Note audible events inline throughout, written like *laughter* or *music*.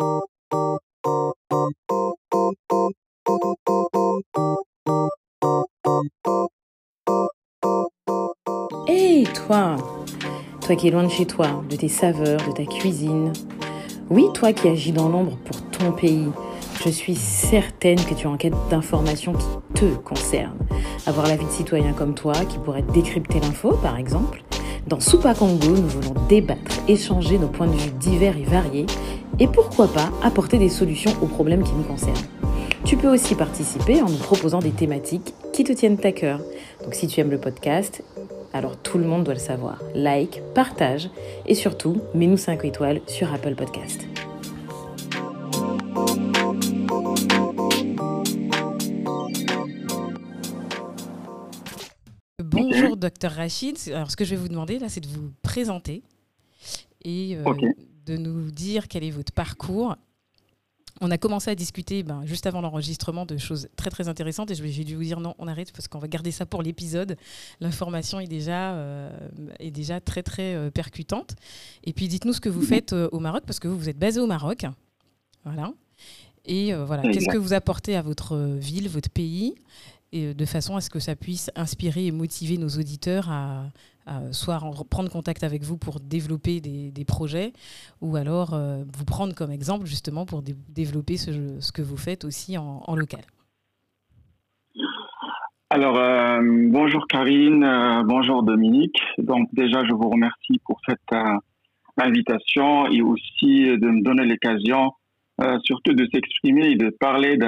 Hé, toi Toi qui es loin de chez toi, de tes saveurs, de ta cuisine. Oui, toi qui agis dans l'ombre pour ton pays. Je suis certaine que tu es en quête d'informations qui te concernent. Avoir la vie de citoyen comme toi, qui pourrait décrypter l'info, par exemple. Dans Soupa Congo, nous voulons débattre, échanger nos points de vue divers et variés, et pourquoi pas apporter des solutions aux problèmes qui nous concernent. Tu peux aussi participer en nous proposant des thématiques qui te tiennent à cœur. Donc si tu aimes le podcast, alors tout le monde doit le savoir. Like, partage et surtout, mets-nous 5 étoiles sur Apple Podcast. Bonjour, docteur Rachid. Alors, ce que je vais vous demander là, c'est de vous présenter et euh, de nous dire quel est votre parcours on a commencé à discuter ben, juste avant l'enregistrement de choses très très intéressantes et j'ai dû vous dire non, on arrête parce qu'on va garder ça pour l'épisode. L'information est déjà euh, est déjà très très euh, percutante. Et puis dites-nous ce que vous faites euh, au Maroc parce que vous vous êtes basé au Maroc, voilà. Et voilà, qu'est-ce que vous apportez à votre ville, votre pays, et de façon à ce que ça puisse inspirer et motiver nos auditeurs à, soit prendre contact avec vous pour développer des, projets, ou alors euh, vous prendre comme exemple justement pour développer ce, que vous faites aussi en, local. Alors, euh, bonjour Karine, euh, bonjour Dominique. Donc déjà, je vous remercie pour cette invitation et aussi de me donner l'occasion surtout de s'exprimer et de parler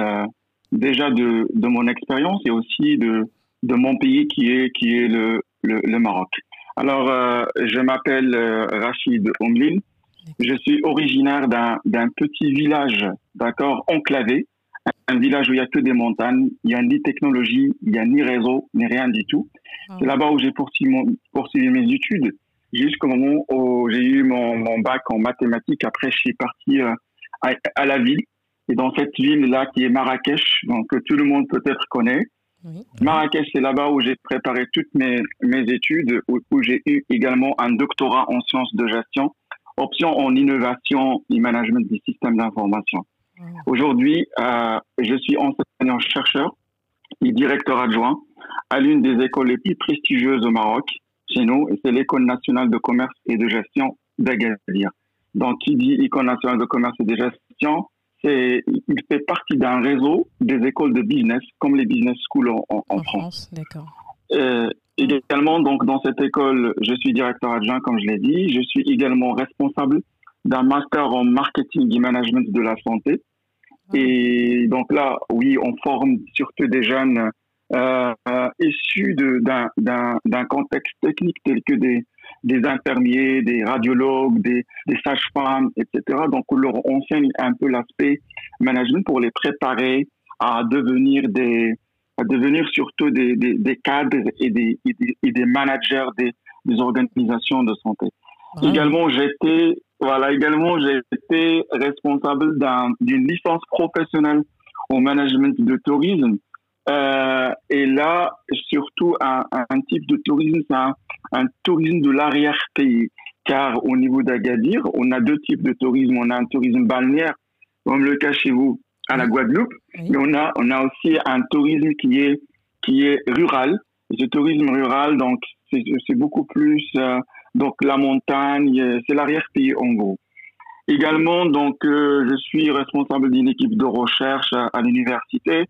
déjà de, mon expérience et aussi de, de mon pays qui est, qui est le, le Maroc. Alors, euh, je m'appelle euh, Rachid Omlin. Je suis originaire d'un petit village, d'accord, enclavé. Un village où il n'y a que des montagnes, il n'y a ni technologie, il n'y a ni réseau, ni rien du tout. Ah. C'est là-bas où j'ai poursuivi, mes études jusqu'au moment où j'ai eu mon, mon, bac en mathématiques. Après, je suis parti euh, à, à, la ville. Et dans cette ville-là qui est Marrakech, donc que tout le monde peut-être connaît, Marrakech, c'est là-bas où j'ai préparé toutes mes, mes études, où, j'ai eu également un doctorat en sciences de gestion, option en innovation et management des systèmes d'information. Aujourd'hui, euh, je suis enseignant-chercheur et directeur adjoint à l'une des écoles les plus prestigieuses au Maroc, chez nous, et c'est l'École nationale de commerce et de gestion d'Agadir. Donc, qui dit École nationale de commerce et de gestion, il fait partie d'un réseau des écoles de business, comme les business schools en, France. D'accord. Euh, également, donc, dans cette école, je suis directeur adjoint, comme je l'ai dit. Je suis également responsable d'un master en marketing et management de la santé. Ah. Et donc là, oui, on forme surtout des jeunes euh, euh, issus d'un contexte technique tel que des, des infirmiers, des radiologues, des, des sages-femmes, etc. Donc, on leur enseigne un peu l'aspect management pour les préparer à devenir des, à devenir surtout des, des, des cadres et des, et des, managers des, des organisations de santé. Également, j'étais, voilà, également, j'ai été responsable d'une licence professionnelle au management de tourisme. Euh, et là, surtout, un, un type de tourisme, c'est un, un tourisme de l'arrière-pays. Car au niveau d'Agadir, on a deux types de tourisme. On a un tourisme balnéaire, comme le cas chez vous, à la Guadeloupe. Mais on a, on a aussi un tourisme qui est, qui est rural. Et ce tourisme rural, donc, c'est beaucoup plus, euh, donc, la montagne, euh, c'est l'arrière-pays en gros. Également, donc, euh, je suis responsable d'une équipe de recherche à, l'université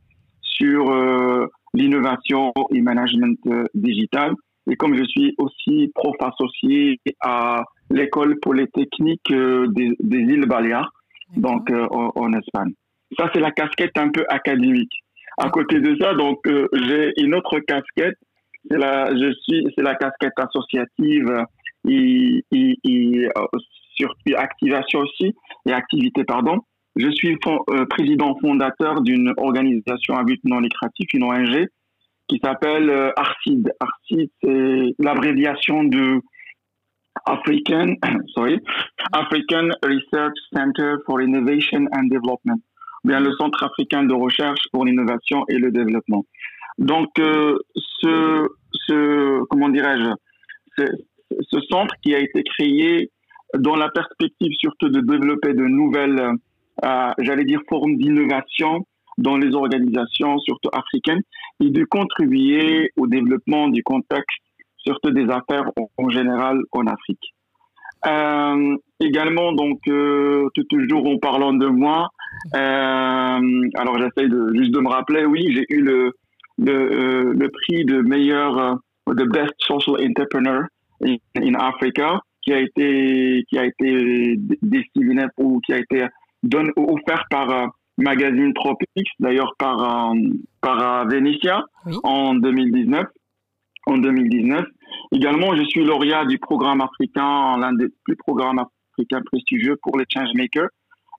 sur l'innovation et management digital. Et comme je suis aussi prof associé à l'école polytechnique euh, des, des îles Baléares, donc euh, en, Espagne. Ça, c'est la casquette un peu académique. À côté de ça, donc, euh, j'ai une autre casquette. C'est la, je suis, c'est la casquette associative et, et, et sur activation aussi et activité, pardon. Je suis président fondateur d'une organisation à but non lucratif, une ONG, qui s'appelle euh, ARCID. ARCID, c'est l'abréviation de African, *coughs* sorry, African Research Center for Innovation and Development, bien le Centre africain de recherche pour l'innovation et le développement. Donc, euh, ce, ce, comment dirais-je, ce, centre qui a été créé dans la perspective surtout de développer de nouvelles j'allais dire, forme d'innovation dans les organisations, surtout africaines, et de contribuer au développement du contexte, surtout des affaires en, général en Afrique. Euh, également, donc, euh, toujours en parlant de moi, euh, alors j'essaie de, juste de me rappeler, oui, j'ai eu le, le, prix de meilleur, the best social entrepreneur in, in Africa, qui a été, qui a été destiné ou qui a été donné, offert par magazine Tropics, d'ailleurs par, euh, par Venetia en 2019. En 2019. Également, je suis lauréat du programme africain, l'un des plus programmes africains prestigieux pour les changemakers.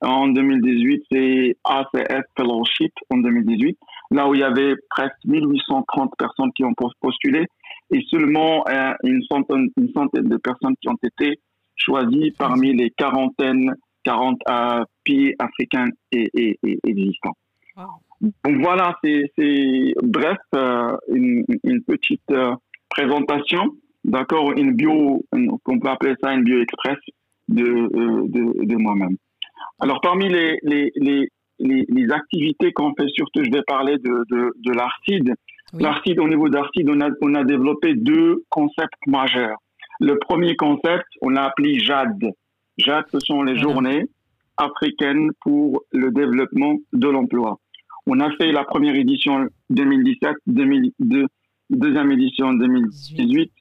En 2018, c'est ACF Fellowship en 2018, là où il y avait presque 1830 personnes qui ont postulé et seulement euh, une, centaine, une centaine de personnes qui ont été choisies parmi les quarantaines 40 euh, pays africains et, et, et existants. Donc voilà, c'est bref, euh, une, une, petite euh, présentation, d'accord, une bio, on peut appeler ça une bio express de, de, de moi-même. Alors parmi les, les, les, les, activités qu'on fait, surtout je vais parler de, de, de l'ARCID. L'ARCID, au niveau d'ARCID, on a, on a développé deux concepts majeurs. Le premier concept, on l'a appelé JAD, Jacques, ce sont les journées africaines pour le développement de l'emploi. On a fait la première édition 2017, 2002, deuxième édition 2018,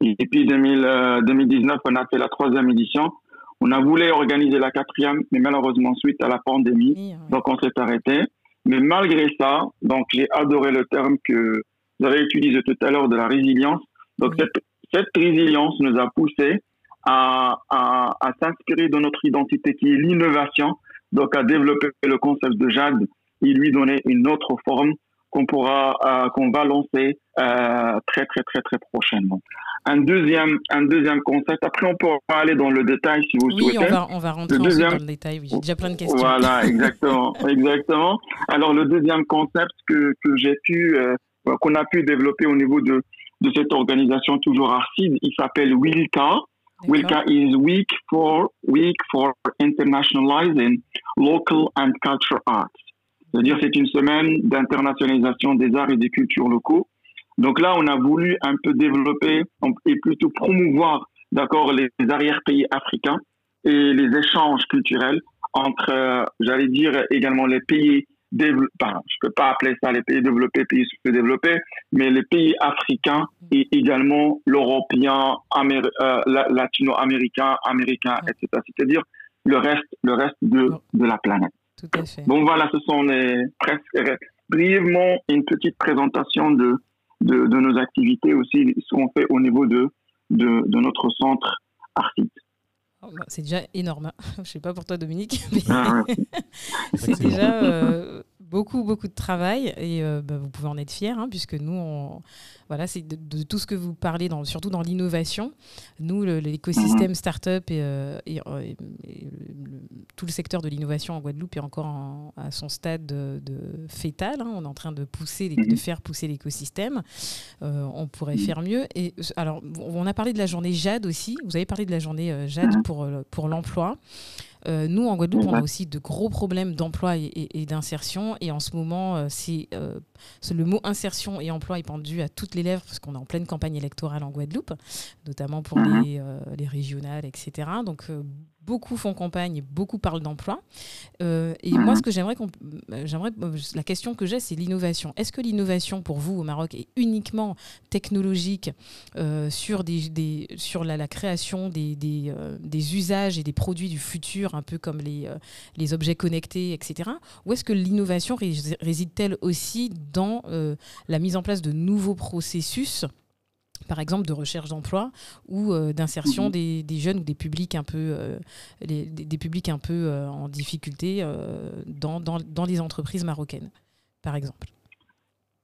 et puis 2019, euh, on a fait la troisième édition. On a voulu organiser la quatrième, mais malheureusement, suite à la pandémie, donc on s'est arrêté. Mais malgré ça, donc j'ai adoré le terme que vous avez utilisé tout à l'heure de la résilience. Donc cette, cette résilience nous a poussé à, à, à s'inspirer de notre identité qui est l'innovation, donc à développer le concept de Jade et lui donner une autre forme qu'on pourra, euh, qu'on va lancer euh, très très très très prochainement. Un deuxième, un deuxième concept. Après, on pourra aller dans le détail si vous souhaitez. Oui, on va, on va rentrer deuxième... dans le détail. Oui, j'ai déjà plein de questions. Voilà, *laughs* exactement, exactement. Alors le deuxième concept que que j'ai pu, euh, qu'on a pu développer au niveau de de cette organisation toujours Arcide, il s'appelle Wilta. WILCA is week for week for internationalizing local and cultural arts. C'est-à-dire c'est une semaine d'internationalisation des arts et des cultures locaux. Donc là, on a voulu un peu développer et plutôt promouvoir, d'accord, les arrière-pays africains et les échanges culturels entre, euh, j'allais dire également les pays développés, je peux pas appeler ça les pays développés, pays sous-développés, mais les pays africains et également l'européen, euh, latino-américain, américain, etc. C'est-à-dire le reste, le reste de, de la planète. Tout à fait. Donc voilà, ce sont les presque brièvement une petite présentation de, de, de nos activités aussi, ce qu'on fait au niveau de, de, de notre centre Arcite. Bah, c'est déjà énorme. Hein. *laughs* Je ne sais pas pour toi, Dominique, mais ah, *laughs* c'est déjà euh, beaucoup, beaucoup de travail et euh, bah, vous pouvez en être fiers, hein, puisque nous, on, voilà, c'est de, tout ce que vous parlez, dans, surtout dans l'innovation. Nous, l'écosystème startup et, euh, et, et, tout le secteur de l'innovation en Guadeloupe est encore à son stade de, fétal. Hein. On est en train de pousser, de faire pousser l'écosystème. Euh, on pourrait faire mieux. Et alors, on a parlé de la journée Jade aussi. Vous avez parlé de la journée euh, Jade pour, pour l'emploi. Euh, nous, en Guadeloupe, on a aussi de gros problèmes d'emploi et, d'insertion. Et en ce moment, euh, euh, le mot insertion et emploi est pendu à toutes les lèvres parce qu'on est en pleine campagne électorale en Guadeloupe, notamment pour mhm. les, les, régionales, etc. Donc, beaucoup font campagne, beaucoup parlent d'emploi. Euh, et moi, ce que j'aimerais, j'aimerais, la question que j'ai, c'est l'innovation. Est-ce que l'innovation pour vous au Maroc est uniquement technologique euh, sur, des, sur la, création des, euh, des, usages et des produits du futur, un peu comme les, les objets connectés, etc. Ou est-ce que l'innovation réside-t-elle aussi dans la mise en place de nouveaux processus par exemple de recherche d'emploi ou euh, d'insertion mhm. des, des, jeunes ou des publics un peu, euh, des, des, publics un peu euh, en difficulté dans, dans, dans, les entreprises marocaines, par exemple.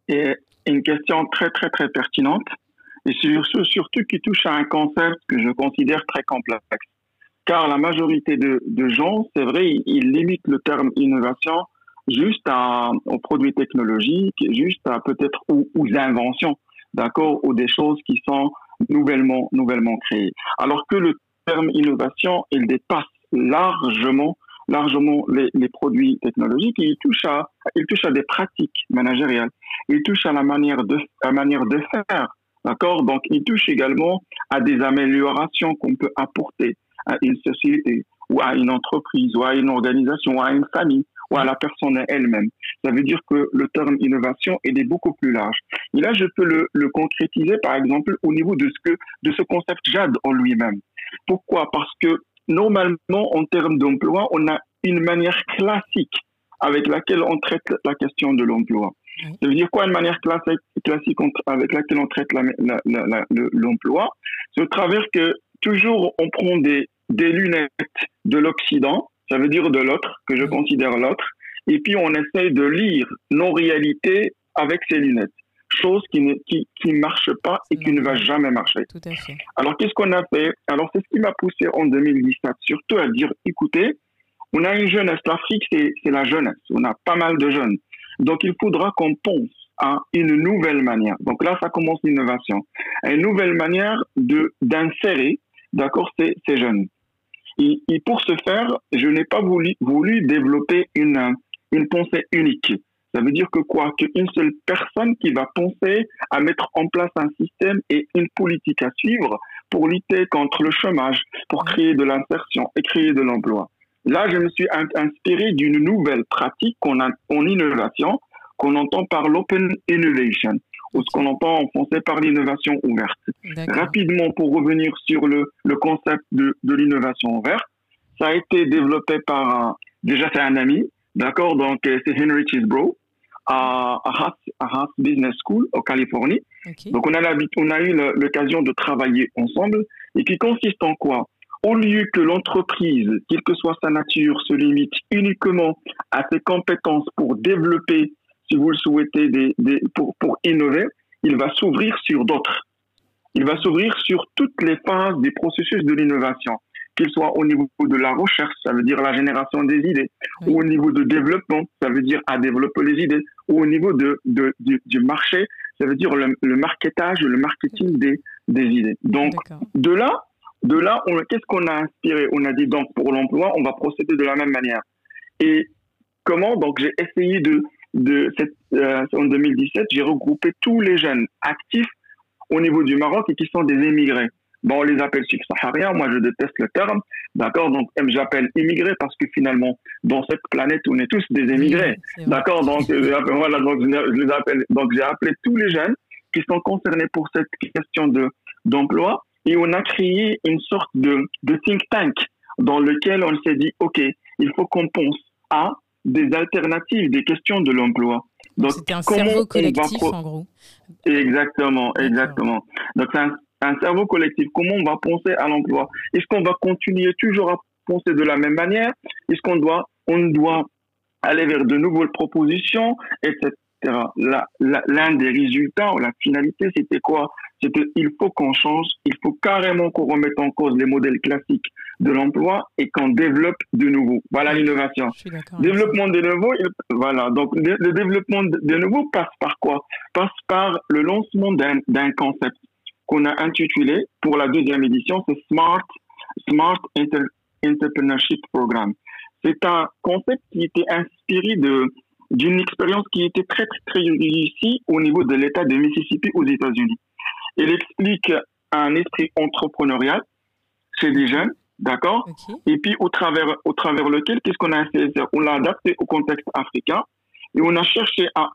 Et une question très très très pertinente et surtout, surtout qui touche à un concept que je considère très complexe. Car la majorité de, de gens, c'est vrai, ils, limitent le terme innovation juste à, aux produits technologiques, juste à peut-être aux, aux inventions d'accord, ou des choses qui sont nouvellement, nouvellement créées. Alors que le terme innovation, il dépasse largement largement les, produits technologiques, il touche à, il touche à des pratiques managériales, il touche à la manière de, la manière de faire, d'accord. Donc, il touche également à des améliorations qu'on peut apporter à une société ou à une entreprise ou à une organisation ou à une famille ou à la personne elle-même. Ça veut dire que le terme innovation est beaucoup plus large. Et là, je peux le, le concrétiser, par exemple, au niveau de ce que, de ce concept JAD en lui-même. Pourquoi? Parce que normalement, en termes d'emploi, on a une manière classique avec laquelle on traite la question de l'emploi. Ça veut dire quoi une manière classique, classique avec laquelle on traite l'emploi? C'est au travers que toujours on prend des, des lunettes de l'Occident, ça veut dire de l'autre, que je considère l'autre, et puis on essaye de lire nos réalités avec ces lunettes chose qui ne qui, qui marche pas et qui ne va jamais marcher. Tout à fait. Alors qu'est-ce qu'on a fait? Alors c'est ce qui m'a poussé en 2017 surtout à dire écoutez, on a une jeunesse, l'Afrique c'est la jeunesse, on a pas mal de jeunes. Donc il faudra qu'on pense à une nouvelle manière. Donc là ça commence l'innovation, une nouvelle manière de d'insérer d'accord ces, ces jeunes. Et, et, pour ce faire, je n'ai pas voulu, voulu développer une, une pensée unique. Ça veut dire que quoi? Qu'une seule personne qui va penser à mettre en place un système et une politique à suivre pour lutter contre le chômage, pour créer de l'insertion et créer de l'emploi. Là, je me suis inspiré d'une nouvelle pratique qu'on a en innovation, qu'on entend par l'open innovation, ou ce qu'on entend en français par l'innovation ouverte. Rapidement, pour revenir sur le, le concept de, de l'innovation ouverte, ça a été développé par, un, déjà c'est un ami, d'accord, donc c'est Henry Chisbro, à, Haas, Business School en Californie. Donc on a, on a eu l'occasion de travailler ensemble et qui consiste en quoi? Au lieu que l'entreprise, quelle que soit sa nature, se limite uniquement à ses compétences pour développer, si vous le souhaitez, des, des, pour, pour innover, il va s'ouvrir sur d'autres. Il va s'ouvrir sur toutes les phases des processus de l'innovation qu'il soit au niveau de la recherche, ça veut dire la génération des idées, ou au niveau de développement, ça veut dire à développer les idées, ou au niveau de, de du, marché, ça veut dire le, le marketage, le marketing des, des idées. Donc, de là, de là, qu'est-ce qu'on a inspiré? On a dit donc pour l'emploi, on va procéder de la même manière. Et comment? Donc, j'ai essayé de, de cette, euh, en 2017, j'ai regroupé tous les jeunes actifs au niveau du Maroc et qui sont des émigrés. Bon, on les appelle subsahariens. Moi, je déteste le terme. D'accord Donc, j'appelle immigrés parce que finalement, dans cette planète, on est tous des émigrés. D'accord Donc, voilà, donc je les appelle. Donc, j'ai appelé tous les jeunes qui sont concernés pour cette question de d'emploi et on a créé une sorte de, de think tank dans lequel on s'est dit, OK, il faut qu'on pense à des alternatives, des questions de l'emploi. Donc, c'était un cerveau collectif, en gros. Exactement, exactement. Donc, c'est un un cerveau collectif. Comment on va penser à l'emploi? Est-ce qu'on va continuer toujours à penser de la même manière? Est-ce qu'on doit, on doit aller vers de nouvelles propositions, etc. L'un des résultats ou la finalité, c'était quoi? C'était il faut qu'on change, il faut carrément qu'on remette en cause les modèles classiques de l'emploi et qu'on développe de nouveau. Voilà l'innovation. Développement de nouveau, voilà. Donc le, le développement de nouveau passe par quoi? Passe par le lancement d'un concept qu'on a intitulé pour la deuxième édition, c'est Smart, Smart Entrepreneurship Program. C'est un concept qui était inspiré de d'une expérience qui était très, très, réussie au niveau de l'État de Mississippi aux États-Unis. Il explique un esprit entrepreneurial chez les jeunes, d'accord Et puis, au travers, au travers lequel, qu'est-ce qu'on a fait? On l'a adapté au contexte africain et on a cherché à,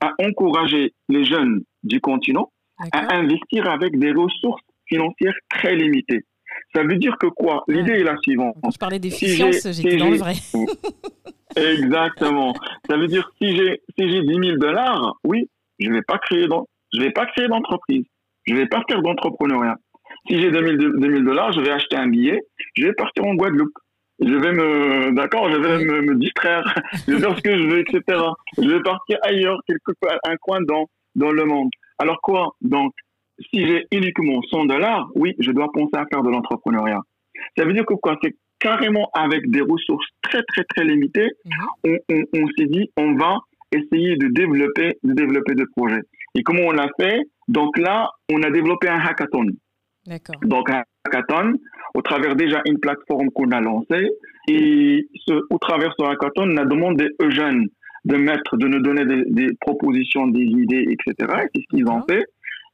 à encourager les jeunes du continent à investir avec des ressources financières très limitées. Ça veut dire que quoi? L'idée est la suivante. Quand je parlais d'efficience, j'étais dans le vrai. *laughs* Exactement. Ça veut dire si j'ai si j'ai 10 000 dollars, oui, je vais pas créer je vais pas créer d'entreprise. Je vais pas faire d'entrepreneuriat. Si j'ai 2 000 dollars, je vais acheter un billet, je vais partir en Guadeloupe. Je vais me, d'accord, je vais me, me, distraire, *laughs* je vais faire ce que je veux, etc. Je vais partir ailleurs, quelque part, un coin dans, dans le monde. Alors quoi? Donc, si j'ai uniquement 100 dollars, oui, je dois penser à faire de l'entrepreneuriat. Ça veut dire que quoi? C'est carrément avec des ressources très très très limitées, mhm. on, s'est dit on va essayer de développer de développer des projets. Et comment on l'a fait? Donc là, on a développé un hackathon. Donc un hackathon, au travers déjà une plateforme qu'on a lancée. Et ce, au travers de hackathon, on a demandé aux jeunes de mettre, de nous donner des, propositions, des idées, etc. C'est ce qu'ils ont fait?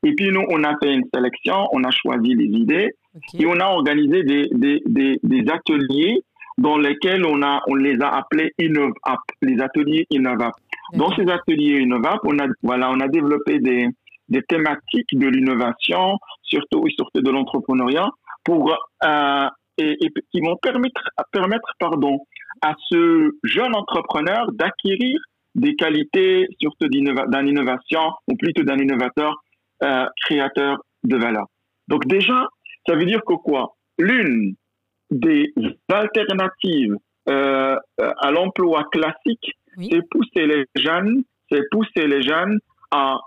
Et puis nous, on a fait une sélection, on a choisi les idées et on a organisé des, des, des, des, ateliers dans lesquels on, a, on les a appelés InnovApp, les ateliers InnovApp. Dans ces ateliers InnovApp, on a, voilà, on a développé des, des thématiques de l'innovation, surtout, surtout de l'entrepreneuriat, pour euh, et, et, qui vont permettre, permettre pardon, à ce jeune entrepreneur d'acquérir des qualités surtout d'un innovation ou plutôt d'un innovateur euh, créateur de valeur. Donc déjà, ça veut dire que quoi? L'une des alternatives euh, à l'emploi classique, c'est pousser les jeunes, c'est pousser les jeunes à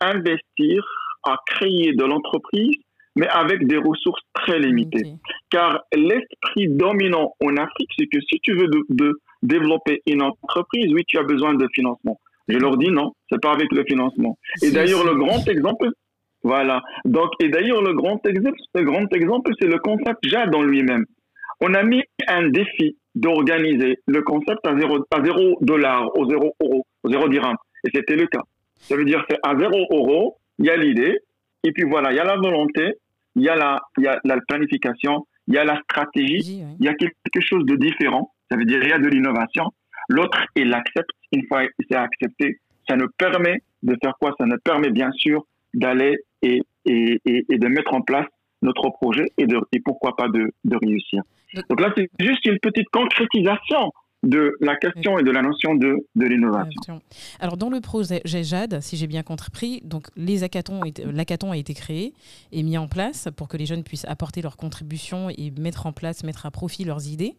investir, à créer de l'entreprise mais avec des ressources très limitées. Car l'esprit dominant en Afrique, c'est que si tu veux de, développer une entreprise, oui, tu as besoin de financement. Je leur dis non, c'est pas avec le financement. Et d'ailleurs, le grand exemple, voilà. Donc, et d'ailleurs, le grand exemple, le grand exemple, c'est le concept JAD en lui-même. On a mis un défi d'organiser le concept à zéro, à zéro dollar, au zéro euro, au zéro dirham. Et c'était le cas. Ça veut dire c'est à zéro euro, il y a l'idée, et puis voilà, il y a la volonté, il y a la, il y a la planification, il y a la stratégie, il y a quelque chose de différent. Ça veut dire il y a de l'innovation. L'autre, il l'accepte. Une fois c'est accepté, ça nous permet de faire quoi? Ça nous permet bien sûr d'aller et, et, et, et, de mettre en place notre projet et, de, et pourquoi pas de, de réussir. Donc là, c'est juste une petite concrétisation de la question et de la notion de, de l'innovation. Alors dans le projet JAD, si j'ai bien compris, donc les l'hackathon a été créé et mis en place pour que les jeunes puissent apporter leur contribution et mettre en place, mettre à profit leurs idées.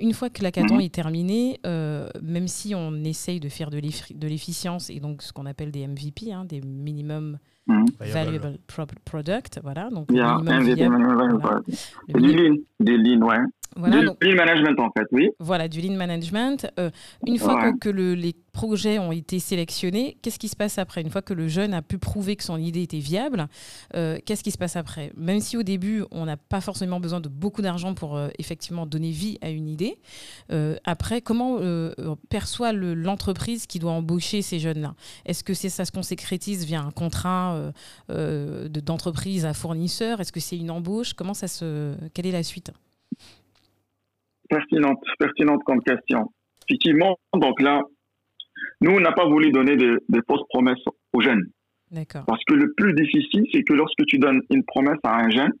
Une fois que l'hackathon mhm. est terminé, euh, même si on essaye de faire de l'efficience et donc ce qu'on appelle des MVP, hein, des minimum mhm. valuable product, voilà. Donc yeah, MVP, voilà. du lean, des lean, ouais. Voilà, du lean management en fait, oui. Voilà, du lean management. Euh, une fois que, le, les projets ont été sélectionnés, qu'est-ce qui se passe après? Une fois que le jeune a pu prouver que son idée était viable, euh, qu'est-ce qui se passe après? Même si au début, on n'a pas forcément besoin de beaucoup d'argent pour euh, effectivement donner vie à une idée, après, comment perçoit l'entreprise qui doit embaucher ces jeunes-là? Est-ce que ça se concrétise via un contrat d'entreprise à fournisseur? Est-ce que c'est une embauche? Comment ça se... Quelle est la suite? Pertinente, pertinente comme question. Effectivement, donc là, nous, on n'a pas voulu donner des, fausses promesses aux jeunes. D'accord. Parce que le plus difficile, c'est que lorsque tu donnes une promesse à un jeune,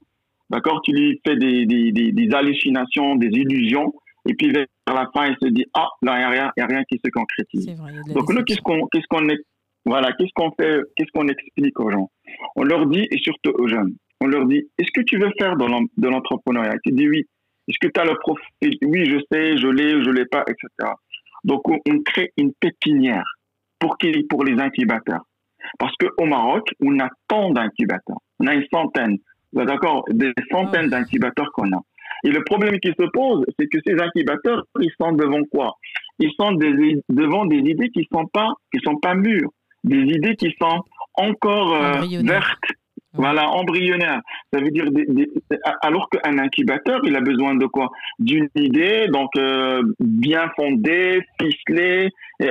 d'accord, tu lui fais des, des, des, hallucinations, des illusions, et puis vers la fin, il se dit, ah, là, il n'y a rien, a rien qui se concrétise. Vrai, Donc, nous, qu'est-ce qu'on, qu'est-ce qu'on est, voilà, qu'est-ce qu'on fait, qu'est-ce qu'on explique aux gens? On leur dit, et surtout aux jeunes, on leur dit, est-ce que tu veux faire de l'entrepreneuriat? Tu dis oui. Est-ce que tu as le profil Oui, je sais, je l'ai, je l'ai pas, etc. Donc, on, crée une pépinière pour, qui, pour les incubateurs. Parce qu'au Maroc, on a tant d'incubateurs. On a une centaine, d'accord, des centaines d'incubateurs qu'on a. Et le problème qui se pose, c'est que ces incubateurs, ils sont devant quoi? Ils sont devant des idées qui sont pas, qui sont pas mûres, des idées qui sont encore euh, vertes, voilà, embryonnaire. Ça veut dire, alors qu'un incubateur, il a besoin de quoi? D'une idée, donc euh, bien fondée, ficelée,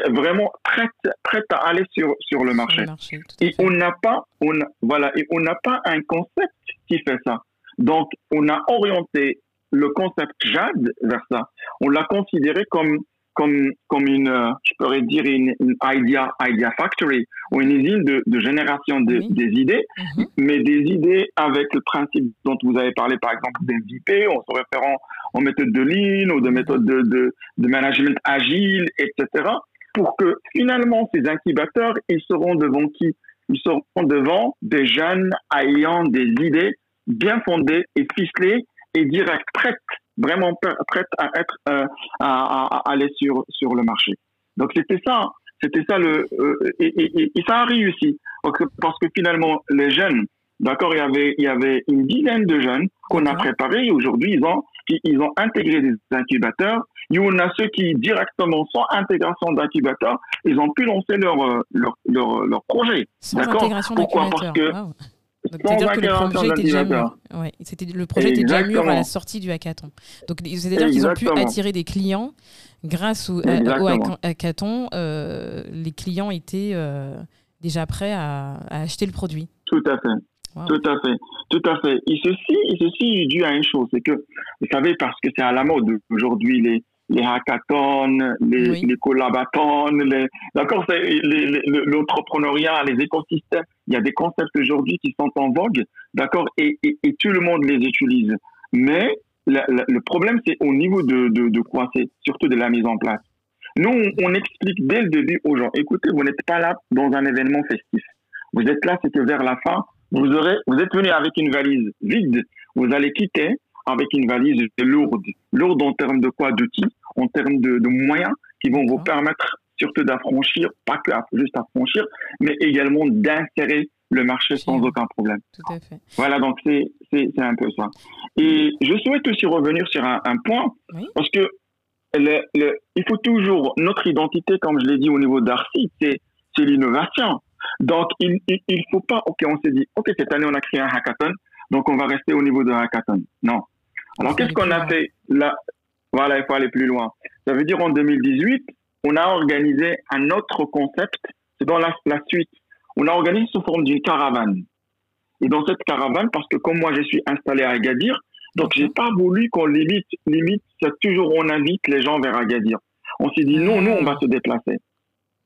vraiment prête, prête à aller sur sur le marché. et on n'a pas, on voilà, et on n'a pas un concept qui fait ça. Donc, on a orienté le concept JAD vers ça. On l'a considéré comme comme, comme une, euh, je pourrais dire, une, idea, idea factory ou une usine de, de génération de, des idées, mhm. mais des idées avec le principe dont vous avez parlé, par exemple, d'MVP, en se référant aux méthodes de lean ou de méthodes de, de, de management agile, etc., pour que finalement ces incubateurs, ils seront devant qui? Ils seront devant des jeunes ayant des idées bien fondées et ficelées et directes, prêtes vraiment prête à être euh, à, à, aller sur sur le marché. Donc c'était ça, c'était ça le euh, et, et, et, ça a réussi parce que finalement les jeunes, d'accord, il y avait il y avait une dizaine de jeunes qu'on a préparés et aujourd'hui ils ont ils ont intégré des incubateurs. Il y en a ceux qui directement sans intégration d'incubateurs, ils ont pu lancer leur leur leur, leur projet. D'accord? Pourquoi? Parce que C'est-à-dire que le projet, était déjà, mûr. Ouais, le projet était déjà mûr à la sortie du hackathon. Donc, c'est-à-dire qu'ils ont pu attirer des clients grâce au, hackathon. Euh, les clients étaient euh, déjà prêts à, acheter le produit. Tout à fait. Tout à fait, tout à fait. Et ceci, et ceci est dû à une chose, c'est que, vous savez, parce que c'est à la mode aujourd'hui, les, les hackathons, les, les collabathons, les, d'accord, l'entrepreneuriat, les, écosystèmes. Il y a des concepts aujourd'hui qui sont en vogue, d'accord, et, et, et, tout le monde les utilise. Mais le problème, c'est au niveau de, de, de quoi? C'est surtout de la mise en place. Nous, on, explique dès le début aux gens, écoutez, vous n'êtes pas là dans un événement festif. Vous êtes là, c'est que vers la fin, vous aurez, vous êtes venu avec une valise vide. Vous allez quitter avec une valise lourde. Lourde en termes de quoi? D'outils, en termes de, de, moyens qui vont vous permettre surtout d'affranchir, pas que juste affranchir, mais également d'insérer le marché sans aucun problème. Tout à fait. Voilà, donc c'est un peu ça. Et je souhaite aussi revenir sur un, point, parce que le, le, il faut toujours, notre identité, comme je l'ai dit au niveau d'Arcy, c'est l'innovation. Donc, il ne faut pas, OK, on s'est dit, OK, cette année, on a créé un hackathon, donc on va rester au niveau de hackathon. Non. Alors, qu'est-ce qu'on a fait là? Voilà, il faut aller plus loin. Ça veut dire en 2018, on a organisé un autre concept, c'est dans la, la suite. On a organisé sous forme d'une caravane. Et dans cette caravane, parce que comme moi je suis installé à Agadir, donc j'ai pas voulu qu'on limite, limite, c'est toujours on invite les gens vers Agadir. On s'est dit non, nous on va se déplacer.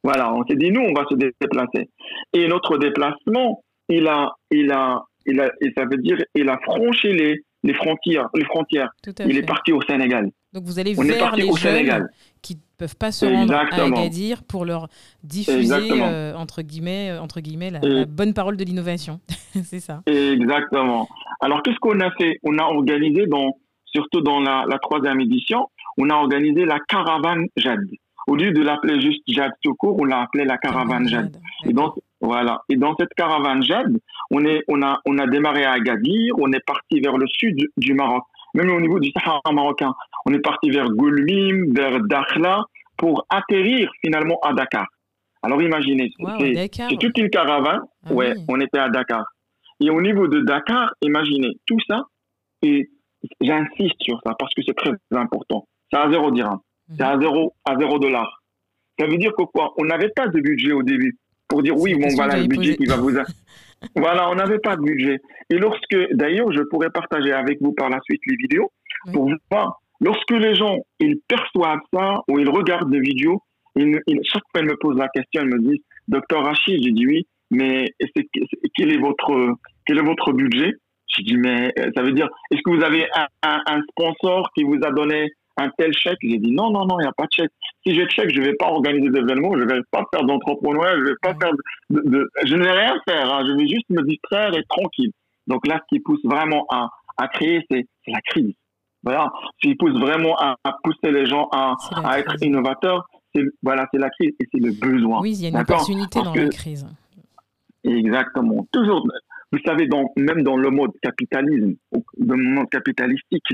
Voilà, on s'est dit nous on va se déplacer. Et notre déplacement, il a, il a, il a, et ça veut dire, il a franchi les, les frontières, les frontières. Il est parti au Sénégal. Donc vous allez vers les jeunes qui ne peuvent pas se rendre à Agadir pour leur diffuser euh, entre guillemets, euh, entre guillemets la, bonne parole de l'innovation. *laughs* C'est ça. Exactement. Alors qu'est-ce qu'on a fait? On a organisé, dans, surtout dans la, troisième édition, on a organisé la caravane Jade. Au lieu de l'appeler juste Jade tout court, on l'a appelé la caravane Jade. Et donc voilà. Et dans cette caravane Jade, on est, on a, on a démarré à Agadir, on est parti vers le sud du Maroc même au niveau du Sahara marocain. On est parti vers Goulmim, vers Dakhla, pour atterrir finalement à Dakar. Alors imaginez, c'est toute une caravane. Ah ouais, on était à Dakar. Et au niveau de Dakar, imaginez tout ça. Et j'insiste sur ça parce que c'est très important. C'est à zéro dirham. C'est à zéro, à zéro dollar. Ça veut dire que quoi? On n'avait pas de budget au début pour dire oui, bon voilà le budget qui va vous. *laughs* voilà, on n'avait pas de budget. Et lorsque, d'ailleurs, je pourrais partager avec vous par la suite les vidéos pour voir, lorsque les gens, ils perçoivent ça ou ils regardent des vidéos, ils, chaque fois, ils me posent la question, ils me disent, docteur Rachid, j'ai dit oui, mais quel est votre, quel est votre budget? J'ai dit, mais euh, ça veut dire, est-ce que vous avez un, un sponsor qui vous a donné un tel chèque. J'ai dit non, non, non, il n'y a pas de chèque. Si j'ai de chèque, je ne vais pas organiser d'événements, je ne vais pas faire d'entrepreneuriat, je vais pas faire de, je ne vais rien faire, hein. je vais juste me distraire et tranquille. Donc là, ce qui pousse vraiment à, à créer, c'est la crise. Voilà. Ce qui pousse vraiment à, pousser les gens à, à être innovateurs, c'est voilà, la crise et c'est le besoin. Oui, il y a une opportunité dans la crise. Exactement. Toujours. Vous savez, même dans le mode capitalisme, le monde capitalistique,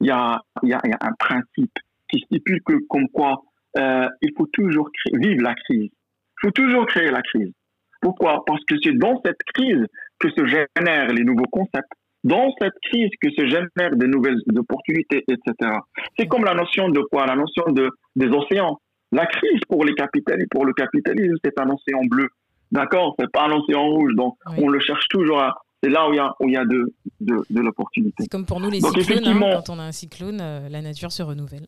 il y a, y, a, y a, un principe qui stipule que, comme quoi, euh, il faut toujours créer, vivre la crise. Il faut toujours créer la crise. Pourquoi? Parce que c'est dans cette crise que se génèrent les nouveaux concepts, dans cette crise que se génèrent des nouvelles opportunités, etc. C'est comme la notion de quoi? La notion de, des océans. La crise pour les capitalistes, pour le capitalisme, c'est un océan bleu. D'accord? C'est pas un océan rouge. Donc, on le cherche toujours à, c'est là où il y a, où il y a de, de, de l'opportunité. C'est comme pour nous les cyclones, hein. quand on a un cyclone, euh, la nature se renouvelle.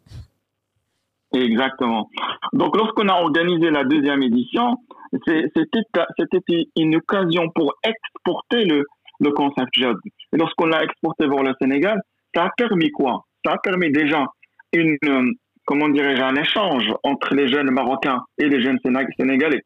Exactement. Donc lorsqu'on a organisé la deuxième édition, c'était une occasion pour exporter le, le concept JOD. Et lorsqu'on l'a exporté vers le Sénégal, ça a permis quoi? Ça a permis déjà une, euh, comment dirais-je, un échange entre les jeunes marocains et les jeunes sénégalais.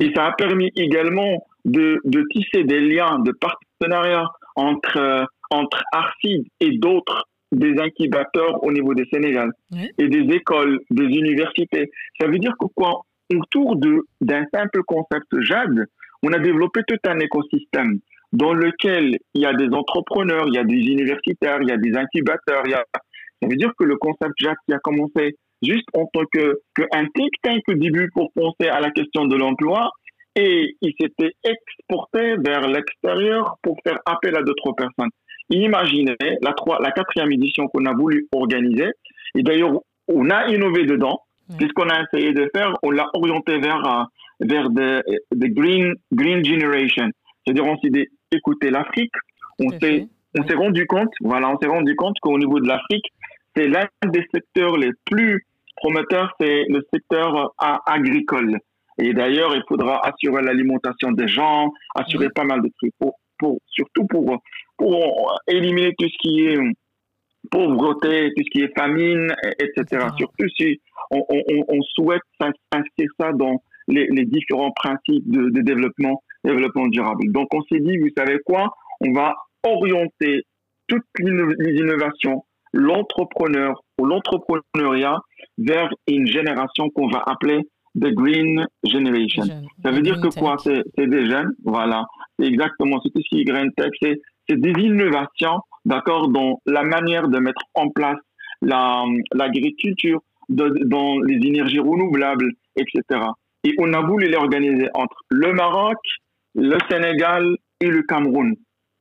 Et ça a permis également de, de tisser des liens de partenariat entre, euh, entre Arcide et d'autres des incubateurs au niveau des Sénégal et des écoles, des universités. Ça veut dire que quoi, autour d'un simple concept JAD, on a développé tout un écosystème dans lequel il y a des entrepreneurs, il y a des universitaires, il y a des incubateurs. Il y a... Ça veut dire que le concept JAD qui a commencé juste en tant que, que un think tank au début pour penser à la question de l'emploi, et il s'était exporté vers l'extérieur pour faire appel à d'autres personnes. Imaginez la, trois, la quatrième édition qu'on a voulu organiser, et d'ailleurs, on a innové dedans, puisqu'on a essayé de faire, on l'a orienté vers, euh, vers des green, green generation. C'est-à-dire, on s'est dit, écoutez, l'Afrique, on s'est, on s'est rendu compte, voilà, on s'est rendu compte qu'au niveau de l'Afrique, c'est l'un des secteurs les plus promoteurs, c'est le secteur euh, agricole. Et d'ailleurs, il faudra assurer l'alimentation des gens, assurer pas mal de trucs, pour, pour, surtout pour, pour éliminer tout ce qui est pauvreté, tout ce qui est famine, etc. Surtout si on, on, on souhaite inscrire ça dans les, les différents principes de, de, développement, développement durable. Donc, on s'est dit, vous savez quoi, on va orienter toutes les innovations, l'entrepreneur ou l'entrepreneuriat vers une génération qu'on va appeler The Green Generation. Ça veut dire que quoi C'est des jeunes, voilà. C'est exactement ce qui est Green Tech. C'est des innovations, d'accord, dans la manière de mettre en place l'agriculture, dans les énergies renouvelables, etc. Et on a voulu les organiser entre le Maroc, le Sénégal et le Cameroun.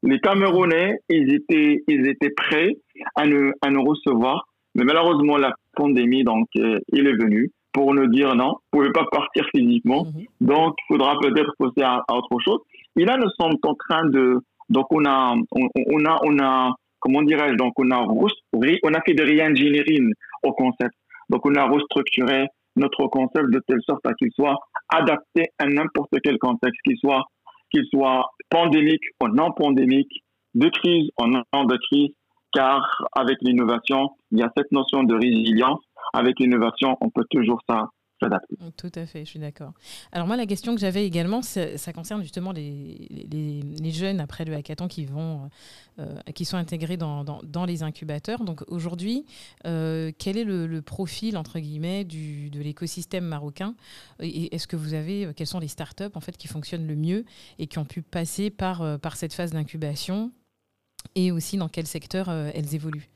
Les Camerounais, ils étaient, ils étaient prêts à nous, à nous recevoir, mais malheureusement, la pandémie, donc, euh, il est venu pour nous dire non, vous pouvez pas partir physiquement, mhm. donc il faudra peut-être passer à, autre chose. Et là, nous sommes en train de, donc on a, on, a, on a, comment dirais-je, donc on a, on a fait de re-engineering au concept. Donc on a restructuré notre concept de telle sorte à qu'il soit adapté à n'importe quel contexte, qu'il soit, qu'il soit pandémique ou non pandémique, de crise ou non de crise, car avec l'innovation, il y a cette notion de résilience avec l'innovation, on peut toujours s'adapter. Tout à fait, je suis d'accord. Alors moi, la question que j'avais également, ça concerne justement les, jeunes après le hackathon qui vont, euh, qui sont intégrés dans, les incubateurs. Donc aujourd'hui, euh, quel est le, profil entre guillemets du, de l'écosystème marocain? Et est-ce que vous avez, quelles sont les startups en fait qui fonctionnent le mieux et qui ont pu passer par, euh, par cette phase d'incubation? Et aussi dans quel secteur elles évoluent?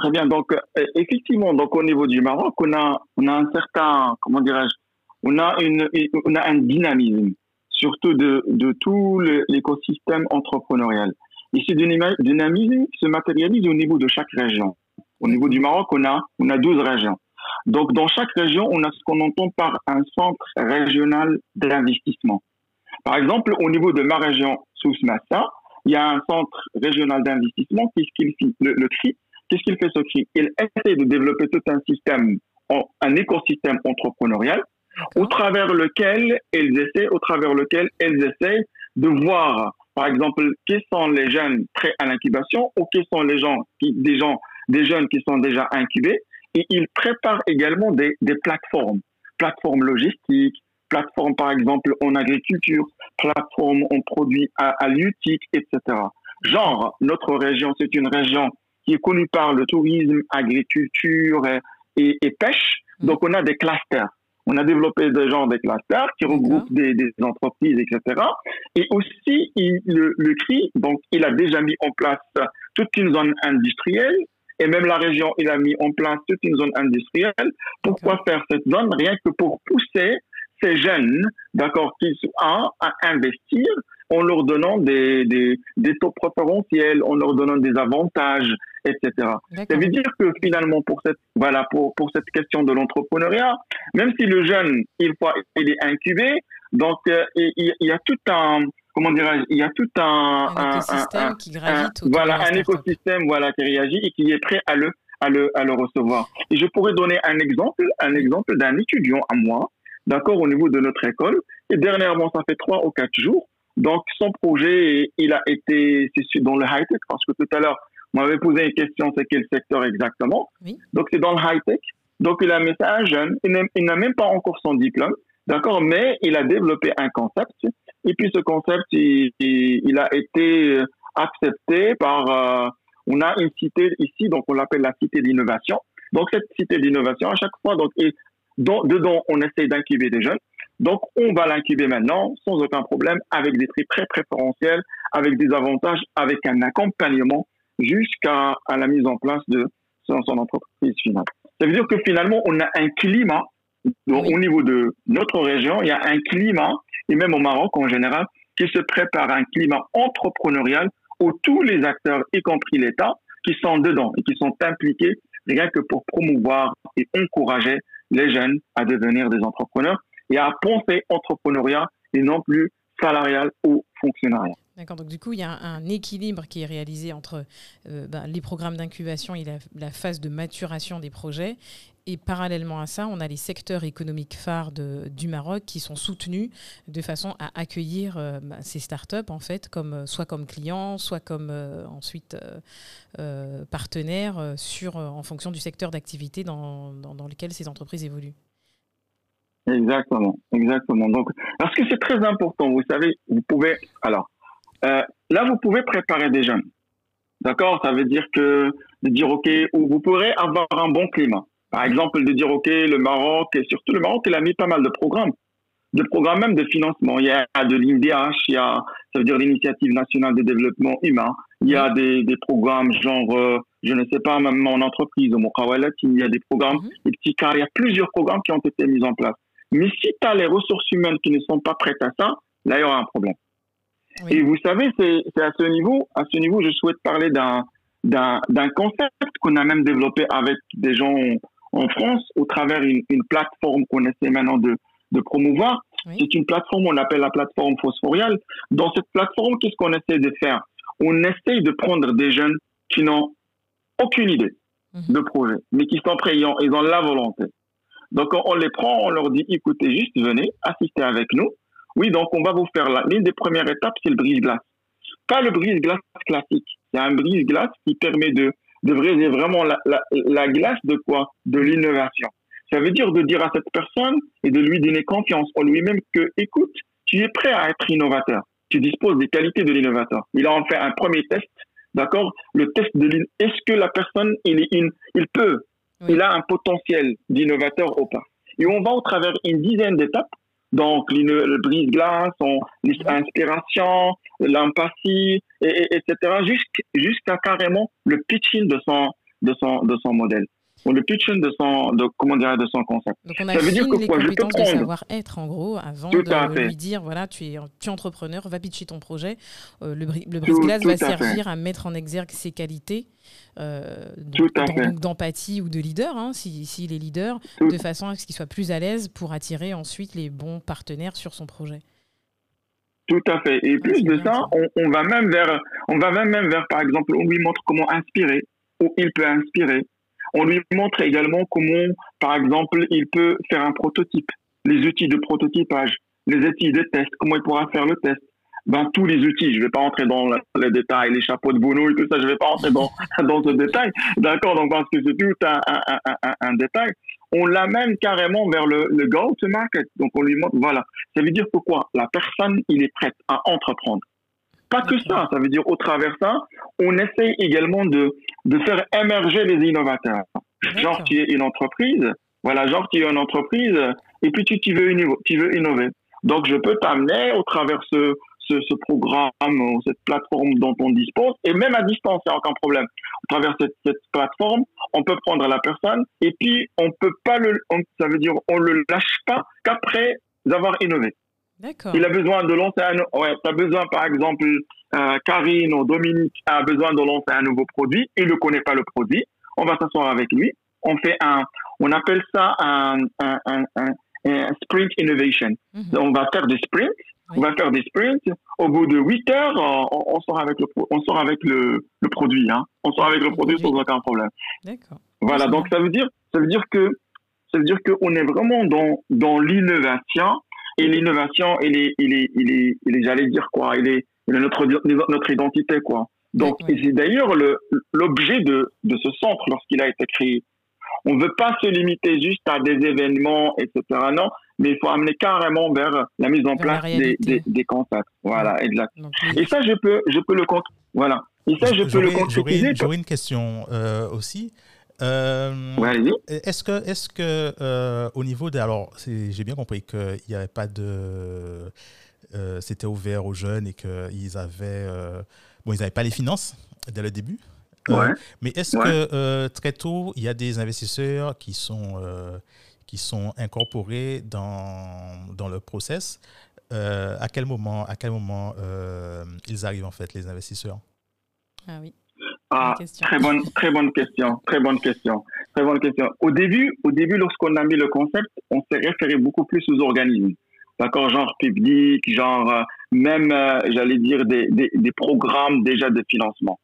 Très bien. Donc, euh, effectivement, donc au niveau du Maroc, on a, on a un certain, comment dirais-je, on a une, on a un dynamisme, surtout de, de tout l'écosystème entrepreneurial. Et ce dynamisme se matérialise au niveau de chaque région. Au niveau du Maroc, on a, on a 12 régions. Donc, dans chaque région, on a ce qu'on entend par un centre régional d'investissement. Par exemple, au niveau de ma région, Souss-Massa, il y a un centre régional d'investissement, puisqu'il le, le CRI, Qu'est-ce qu'il fait ce CRI Il essaie de développer tout un système, un écosystème entrepreneurial au travers lequel elles essaient, au travers lequel elles essaient de voir, par exemple, qui sont les jeunes prêts à l'incubation ou qui sont les gens qui, des gens, des jeunes qui sont déjà incubés. Et ils préparent également des, des plateformes, plateformes logistiques, plateformes par exemple en agriculture, plateformes en produits halieutiques, etc. Genre, notre région, c'est une région qui est connu par le tourisme, agriculture et, pêche. Mm. Donc, on a des clusters. On a développé des gens des clusters qui regroupent des, entreprises, etc. Et aussi, le, le CRI, donc, il a déjà mis en place toute une zone industrielle et même la région, il a mis en place toute une zone industrielle. Pourquoi faire cette zone? Rien que pour pousser ces jeunes, d'accord, qui sont à investir en leur donnant des, des, des, taux préférentiels, en leur donnant des avantages, etc. Ça veut dire que finalement, pour cette, voilà, pour, pour cette question de l'entrepreneuriat, même si le jeune, il, faut, il est incubé, donc euh, il, y a tout un, comment dirais il y a tout un, un, écosystème qui gravite voilà, un écosystème, voilà, qui réagit et qui est prêt à le, à le, à le recevoir. Et je pourrais donner un exemple, un exemple d'un étudiant à moi, d'accord, au niveau de notre école. Et dernièrement, ça fait trois ou quatre jours, donc, son projet, il a été, c'est dans le high-tech, parce que tout à l'heure, vous m'avez posé une question, c'est quel secteur exactement? Donc, c'est dans le high-tech. Donc, il a mis ça un jeune, il n'a même pas encore son diplôme, d'accord, mais il a développé un concept. Et puis, ce concept, il, a été accepté par, euh, on a une cité ici, donc on l'appelle la cité d'innovation. Donc, cette cité d'innovation, à chaque fois, donc, et, dedans, on essaie d'incuber des jeunes. Donc, on va l'incuber maintenant sans aucun problème avec des prix très préférentiels, avec des avantages, avec un accompagnement jusqu'à la mise en place de son, entreprise finale. Ça veut dire que finalement, on a un climat Donc, au niveau de notre région, il y a un climat, et même au Maroc en général, qui se prépare un climat entrepreneurial où tous les acteurs, y compris l'État, qui sont dedans et qui sont impliqués rien que pour promouvoir et encourager les jeunes à devenir des entrepreneurs et à penser entrepreneuriat et non plus salarial ou fonctionnariat. D'accord, donc du coup, il y a un, équilibre qui est réalisé entre euh, ben, les programmes d'incubation et la, phase de maturation des projets. Et parallèlement à ça, on a les secteurs économiques phares du Maroc qui sont soutenus de façon à accueillir euh, ben, ces startups, en fait, comme, euh, soit comme clients, soit comme ensuite partenaires en fonction du secteur d'activité dans lequel ces entreprises évoluent. Exactement, exactement. Donc, parce que c'est très important, vous savez, vous pouvez, alors, euh, là, vous pouvez préparer des jeunes. D'accord? Ça veut dire que de dire, OK, vous pourrez avoir un bon climat. Par exemple, de dire, OK, le Maroc, et surtout le Maroc, il a mis pas mal de programmes. De programmes même de financement. Il y a de l'INDH, il y a, ça veut dire l'Initiative nationale de développement humain. Il y a des, des programmes genre, euh, je ne sais pas, même mon entreprise, au Mokawalat, il y a des programmes, mhm. des petits cas. Il y a plusieurs programmes qui ont été mis en place. Mais si tu as les ressources humaines qui ne sont pas prêtes à ça, là, il y aura un problème. Et vous savez, c'est à ce niveau, à ce niveau, je souhaite parler d'un d'un concept qu'on a même développé avec des gens en France au travers d'une une plateforme qu'on essaie maintenant de, de promouvoir. C'est une plateforme, on appelle la plateforme phosphoriale. Dans cette plateforme, qu'est-ce qu'on essaie de faire? On essaie de prendre des jeunes qui n'ont aucune idée mhm. de projet, mais qui sont prêts, ils ont, la volonté. Donc on, les prend, on leur dit, écoutez, juste venez, assistez avec nous. Oui, donc on va vous faire l'une des premières étapes, c'est le brise-glace. Pas le brise-glace classique. C'est un brise-glace qui permet de, de briser vraiment la, la, la glace de quoi? De l'innovation. Ça veut dire de dire à cette personne et de lui donner confiance en lui-même que, écoute, tu es prêt à être innovateur. Tu disposes des qualités de l'innovateur. Il a en fait un premier test, d'accord? Le test de est-ce que la personne, il, est il peut, il a un potentiel d'innovateur ou pas. Et on va au travers une dizaine d'étapes. Donc, le brise-glace, l'inspiration, l'empathie, et, etc., jusqu'à carrément le pitching de son, de son, de son modèle ou le pitching de son, de, comment dire, de son concept. Donc on a ça veut dire que les compétences de savoir-être en gros avant de lui dire voilà tu es, tu es entrepreneur, va pitcher ton projet. Euh, le, le brise-glace va servir à mettre en exergue ses qualités euh, d'empathie ou de leader, hein, s'il si, est leader, de façon à ce qu'il soit plus à l'aise pour attirer ensuite les bons partenaires sur son projet. Tout à fait. Et plus de ça, on, on, va même vers, on va même, même vers, par exemple, on lui montre comment inspirer, ou il peut inspirer. On lui montre également comment, par exemple, il peut faire un prototype, les outils de prototypage, les outils de test, comment il pourra faire le test, ben, tous les outils. Je ne vais pas entrer dans les détails, les chapeaux de boulot et tout ça, je ne vais pas entrer dans, *laughs* dans ce détail. D'accord Donc, parce que c'est tout un, un, un, détail. On l'amène carrément vers le, le go-to-market. Donc, on lui montre, voilà. Ça veut dire pourquoi La personne, il est prête à entreprendre. Pas que ça, ça veut dire au travers ça, on essaye également de, de faire émerger les innovateurs. Genre, tu es une entreprise, voilà, genre, tu es une entreprise, et puis tu, tu, veux, tu veux innover. Donc, je peux t'amener au travers ce, ce, programme ou cette plateforme dont on dispose, et même à distance, il n'y a aucun problème. À travers cette, cette, plateforme, on peut prendre la personne et puis on peut pas le, ça veut dire on le lâche pas qu'après avoir innové. D'accord. Il a besoin de lancer un, ouais, tu as besoin par exemple, euh, Karine ou Dominique a besoin de lancer un nouveau produit, il ne connaît pas le produit, on va s'asseoir avec lui, on fait un, on appelle ça un, un, un, un sprint innovation. Mhm. On va faire des sprints on va faire des sprints. Au bout de 8 heures, on, sort avec le, on sort avec le, le produit. Hein. On sort avec le produit sans aucun problème. D'accord. Voilà, donc ça veut dire, ça veut dire que, ça veut dire qu'on est vraiment dans, dans l'innovation. Et l'innovation, il est, il est, il est, il est j'allais dire quoi, il est, il est notre, notre identité, quoi. Donc, c'est d'ailleurs l'objet de, de ce centre lorsqu'il a été créé. On ne veut pas se limiter juste à des événements, etc. Non, mais il faut amener carrément vers la mise en place des, des, contacts. Voilà, exact. et ça, je peux, je peux le compte. Voilà. Et ça, je peux le concrétiser. J'aurais une question euh, aussi. Euh, est-ce que, est-ce que euh, au niveau de, alors, j'ai bien compris qu'il n'y avait pas de, c'était ouvert aux jeunes et qu'ils avaient, bon, ils n'avaient pas les finances dès le début. Ouais. mais est-ce que très tôt, il y a des investisseurs qui sont qui sont incorporés dans, dans le process? à quel moment, à quel moment ils arrivent en fait, les investisseurs? Ah oui. Ah, très bonne, très bonne question, très bonne question, très bonne question. Au début, au début, lorsqu'on a mis le concept, on s'est référé beaucoup plus aux organismes, d'accord, genre public, genre euh, même, euh, j'allais dire des, des, des, programmes déjà de financement.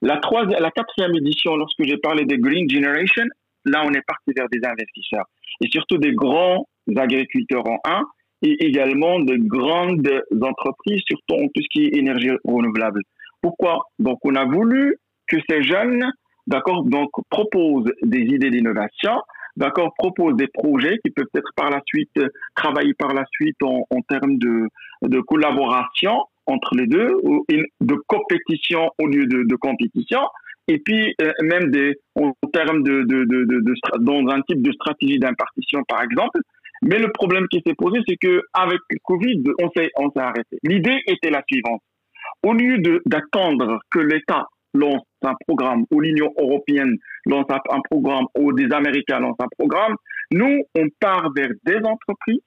La troisième, la quatrième édition, lorsque j'ai parlé de Green Generation, là, on est parti vers des investisseurs et surtout des grands agriculteurs en un et également de grandes entreprises, surtout en tout ce qui est énergie renouvelable. Pourquoi? Donc, on a voulu que ces jeunes, d'accord, donc proposent des idées d'innovation, d'accord, proposent des projets qui peuvent être par la suite travailler par la suite en, termes de, de collaboration entre les deux, ou de compétition au lieu de, de compétition, et puis euh, même des, en termes de, de, dans un type de stratégie d'impartition par exemple. Mais le problème qui s'est posé, c'est que avec Covid, on s'est on s'est arrêté. L'idée était la suivante au lieu d'attendre que l'État lance un programme, ou l'Union européenne lance un programme, ou des Américains lancent un programme, nous, on part vers des entreprises,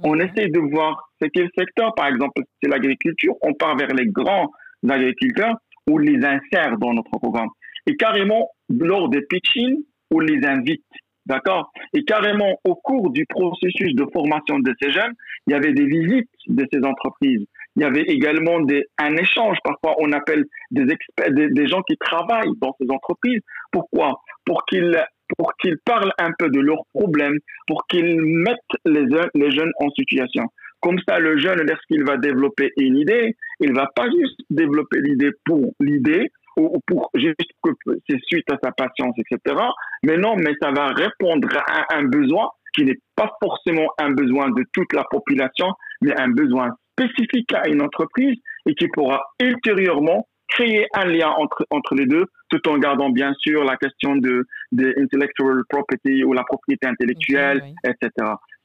on essaie de voir c'est quel secteur, par exemple, c'est l'agriculture, on part vers les grands agriculteurs, ou les insère dans notre programme. Et carrément, lors des pitching, on les invite. D'accord? Et carrément, au cours du processus de formation de ces jeunes, il y avait des visites de ces entreprises. Il y avait également un échange. Parfois, on appelle des experts, des, gens qui travaillent dans ces entreprises. Pourquoi? Pour qu'ils pour qu'ils parlent un peu de leurs problèmes, pour qu'ils mettent les, les jeunes en situation. Comme ça, le jeune, lorsqu'il va développer une idée, il va pas juste développer l'idée pour l'idée, ou pour juste que c'est suite à sa patience, etc. Mais non, mais ça va répondre à un besoin qui n'est pas forcément un besoin de toute la population, mais un besoin spécifique à une entreprise et qui pourra ultérieurement créer un lien entre, entre les deux, tout en gardant bien sûr la question de, de intellectual property ou la propriété intellectuelle, etc.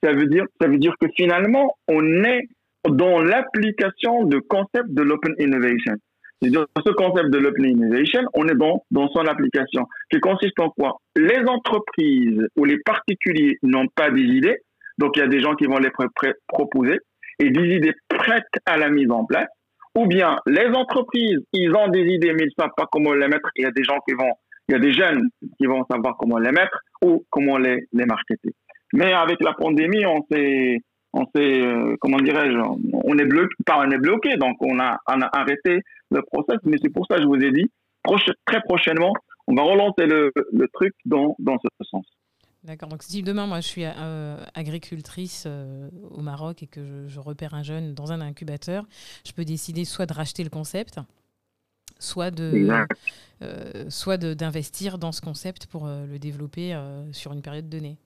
Ça veut dire, ça veut dire que finalement, on est dans l'application du concept de l'open innovation. C'est-à-dire, ce concept de l'open innovation, on est dans, dans son application, qui consiste en quoi? Les entreprises ou les particuliers n'ont pas des idées, donc il y a des gens qui vont les proposer, et des idées prêtes à la mise en place, ou bien les entreprises, ils ont des idées mais ils ne savent pas comment les mettre. Il y a des gens qui vont, il y a des jeunes qui vont savoir comment les mettre ou comment les, les marketer. Mais avec la pandémie, on s'est, on s'est, euh, comment dirais-je, on est bloqué, pas on est bloqué, donc on a, on a arrêté le process. Mais c'est pour ça que je vous ai dit, très prochainement, on va relancer le, le truc dans, dans ce sens. D'accord. Donc si demain, moi, je suis euh, agricultrice euh, au Maroc et que je, repère un jeune dans un incubateur, je peux décider soit de racheter le concept, soit de, euh, soit d'investir dans ce concept pour le développer sur une période donnée.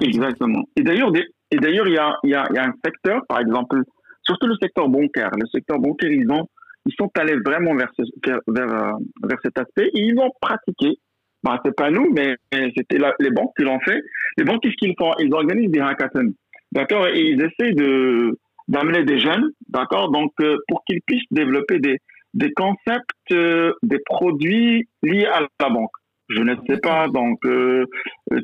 Exactement. Et d'ailleurs, et d'ailleurs, il y a, y, a, y a, un secteur, par exemple, surtout le secteur bancaire. Le secteur bancaire, ils ont, ils sont allés vraiment vers, vers, vers, vers cet aspect et ils ont pratiqué bah, c'est pas nous, mais c'était les banques qui l'ont fait. Les banques, qu'est-ce qu'ils font? Ils organisent des hackathons, d'accord? Et ils essaient de d'amener des jeunes, d'accord? Donc, euh, pour qu'ils puissent développer des, des concepts, euh, des produits liés à la banque. Je ne sais pas, donc, euh,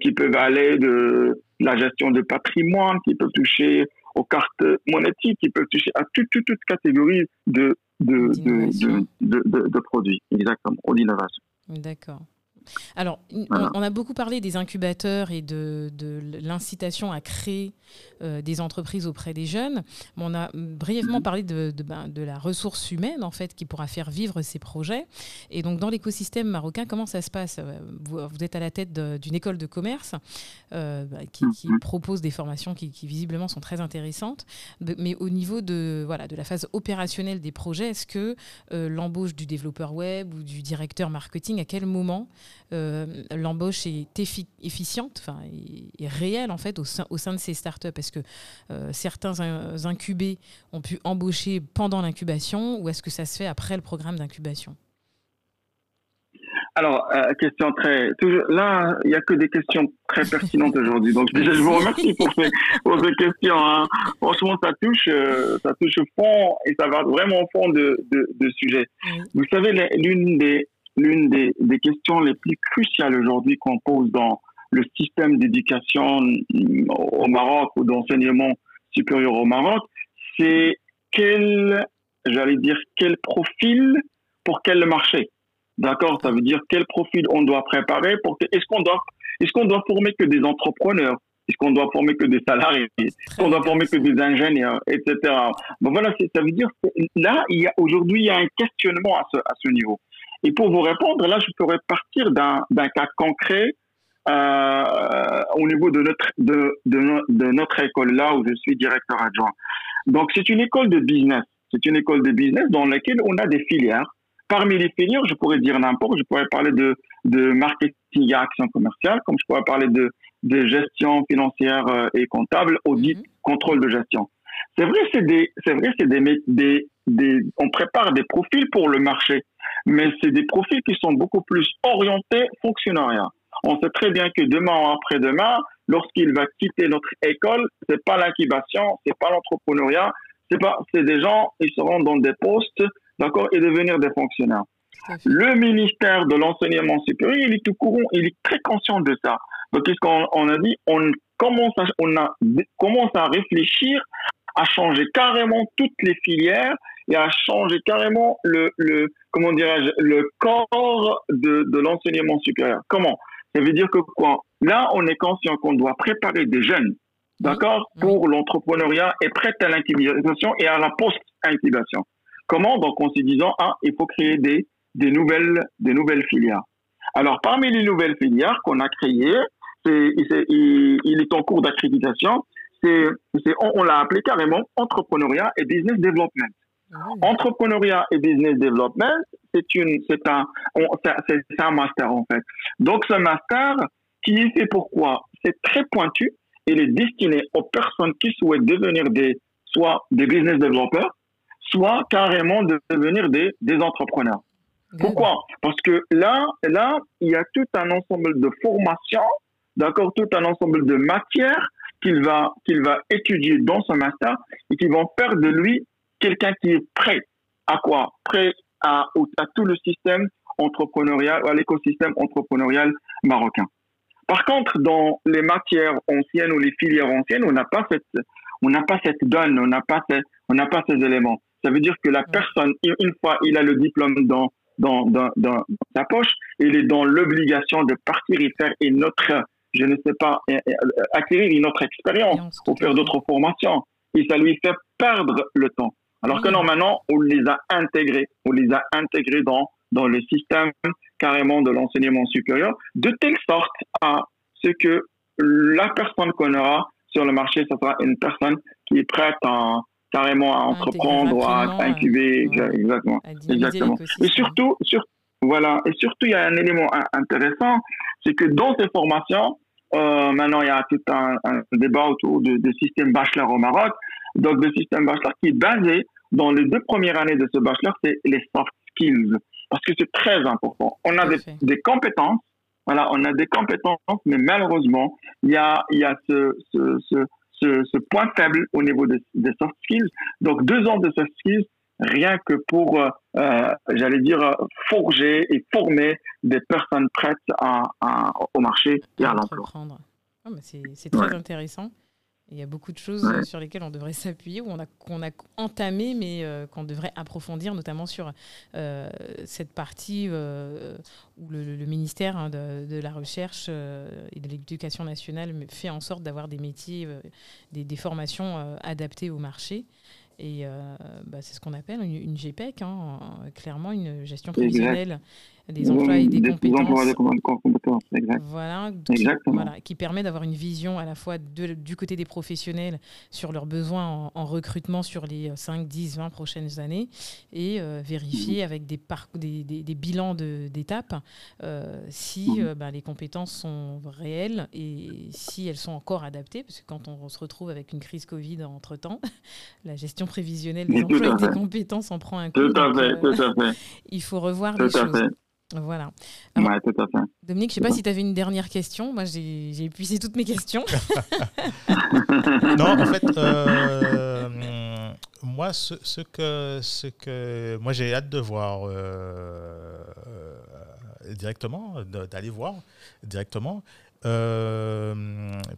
qui peuvent aller de la gestion de patrimoine, qui peuvent toucher aux cartes monétiques, qui peuvent toucher à toute, toute, toute catégorie de, de, de, de, de, de produits, exactement, ou d'innovation. D'accord. Alors, on, a beaucoup parlé des incubateurs et de, l'incitation à créer euh, des entreprises auprès des jeunes. Mais on a brièvement mhm. parlé ben, de, la ressource humaine, en fait, qui pourra faire vivre ces projets. Et donc, dans l'écosystème marocain, comment ça se passe? Euh, vous, êtes à la tête d'une école de commerce euh, bah, qui, mhm. propose des formations qui, visiblement sont très intéressantes. mais au niveau de, voilà, de la phase opérationnelle des projets, est-ce que l'embauche du développeur web ou du directeur marketing, à quel moment euh, l'embauche est efficiente, enfin, est, réelle en fait au sein, au sein de ces startups Est-ce que euh, certains incubés ont pu embaucher pendant l'incubation ou est-ce que ça se fait après le programme d'incubation? Alors, euh, question très. Toujours, là, il n'y a que des questions très pertinentes aujourd'hui. Donc, déjà, je vous remercie pour ces, pour ces questions. Hein. Franchement, ça touche, ça touche au fond et ça va vraiment au fond de, de, de sujet. Vous savez, l'une des, l'une des, des, questions les plus cruciales aujourd'hui qu'on pose dans, le système d'éducation au Maroc ou d'enseignement supérieur au Maroc, c'est quel, j'allais dire, quel profil pour quel marché? D'accord? Ça veut dire quel profil on doit préparer pour est-ce qu'on doit est-ce qu'on doit former que des entrepreneurs? Est-ce qu'on doit former que des salariés? Est-ce qu'on doit former que des ingénieurs, etc. Bon voilà, ça veut dire que là, il y a aujourd'hui il y a un questionnement à ce, à ce niveau. Et pour vous répondre, là, je pourrais partir d'un cas concret euh, au niveau de notre de, de, de, notre école là où je suis directeur adjoint. Donc c'est une école de business. C'est une école de business dans laquelle on a des filières. Parmi les filières, je pourrais dire n'importe. Je pourrais parler de de marketing et action commerciale, comme je pourrais parler de de gestion financière euh, et comptable, audit, mhm. contrôle de gestion. C'est vrai, c'est des c'est vrai, c'est des, des des on prépare des profils pour le marché, mais c'est des profils qui sont beaucoup plus orientés fonctionnariat on sait très bien que demain ou après-demain, lorsqu'il va quitter notre école, c'est pas l'incubation, c'est pas l'entrepreneuriat, c'est pas, c'est des gens, ils seront dans des postes, d'accord, et devenir des fonctionnaires. Le ministère de l'enseignement supérieur, il est tout courant, il est très conscient de ça. Donc, qu'est-ce qu'on on a dit? On commence à, on a, commence à réfléchir à changer carrément toutes les filières et à changer carrément le, le comment dirais-je, le corps de, de l'enseignement supérieur. Comment? Ça veut dire que quoi? Là, on est conscient qu'on doit préparer des jeunes, d'accord, pour l'entrepreneuriat et prêt à l'incubation et à la post-incubation. Comment? Donc, en se disant, ah, il faut créer des, des, nouvelles, des nouvelles filières. Alors, parmi les nouvelles filières qu'on a créées, c'est, il, il, est en cours d'accréditation, c'est, on, on l'a appelé carrément entrepreneuriat et business development. Ah Entrepreneuriat et business development, c'est une, c'est un, c'est un master en fait. Donc ce master, qui est fait pourquoi? C'est très pointu. Il est destiné aux personnes qui souhaitent devenir des, soit des business developers, soit carrément devenir des, des entrepreneurs. Pourquoi? Parce que là, là, il y a tout un ensemble de formations, d'accord, tout un ensemble de matières qu'il va, qu'il va étudier dans ce master et qui vont faire de lui quelqu'un qui est prêt à quoi? Prêt à, à tout le système entrepreneurial, à l'écosystème entrepreneurial marocain. Par contre, dans les matières anciennes ou les filières anciennes, on n'a pas cette, on n'a pas cette donne, on n'a pas, on n'a pas ces éléments. Ça veut dire que la personne, une fois il a le diplôme dans, dans, dans, dans sa poche, il est dans l'obligation de partir et faire une autre, je ne sais pas, acquérir une autre expérience ou faire d'autres formations. Et ça lui fait perdre le temps. Alors que normalement, on les a intégrés, on les a intégrés dans, dans le système carrément de l'enseignement supérieur, de telle sorte à ce que la personne qu'on aura sur le marché, ce sera une personne qui est prête à, carrément à entreprendre, à incuber, exactement. exactement. Et surtout, sur, voilà, et surtout, il y a un élément intéressant, c'est que dans ces formations, euh, maintenant, il y a tout un, un débat autour du système bachelor au Maroc. Donc, le système bachelor qui est basé dans les deux premières années de ce bachelor, c'est les soft skills. Parce que c'est très important. On a des, des, compétences, voilà, on a des compétences, mais malheureusement, il y a, il y a ce, ce, ce, ce, point faible au niveau des, des, soft skills. Donc, deux ans de soft skills, rien que pour, euh, euh j'allais dire, forger et former des personnes prêtes à, à au marché et à l'emploi. C'est très intéressant. Il y a beaucoup de choses sur lesquelles on devrait s'appuyer, ou on a, qu'on a entamé, mais euh, qu'on devrait approfondir, notamment sur euh, cette partie euh, où le, ministère hein, de, la Recherche et de l'Éducation nationale fait en sorte d'avoir des métiers, des, des, formations adaptées au marché. Et bah, c'est ce qu'on appelle une, GPEC, hein, clairement une gestion prévisionnelle des emplois et des, compétences. Voilà, qui, voilà, qui permet d'avoir une vision à la fois du côté des professionnels sur leurs besoins en, recrutement sur les 5, 10, 20 prochaines années et euh, vérifier avec des, des, des, bilans d'étapes euh, si euh, ben, les compétences sont réelles et si elles sont encore adaptées. Parce que quand on se retrouve avec une crise Covid entre-temps, *laughs* la gestion prévisionnelle des emplois et des compétences en prend un coup. Tout à fait, tout à fait. Il faut revoir les choses. Voilà. tout à fait. Dominique, je ne sais pas si tu avais une dernière question. Moi, j'ai épuisé toutes mes questions. *laughs* *laughs* non, en fait, euh, moi, ce, ce, que, ce que moi j'ai hâte de voir euh, directement, d'aller voir directement,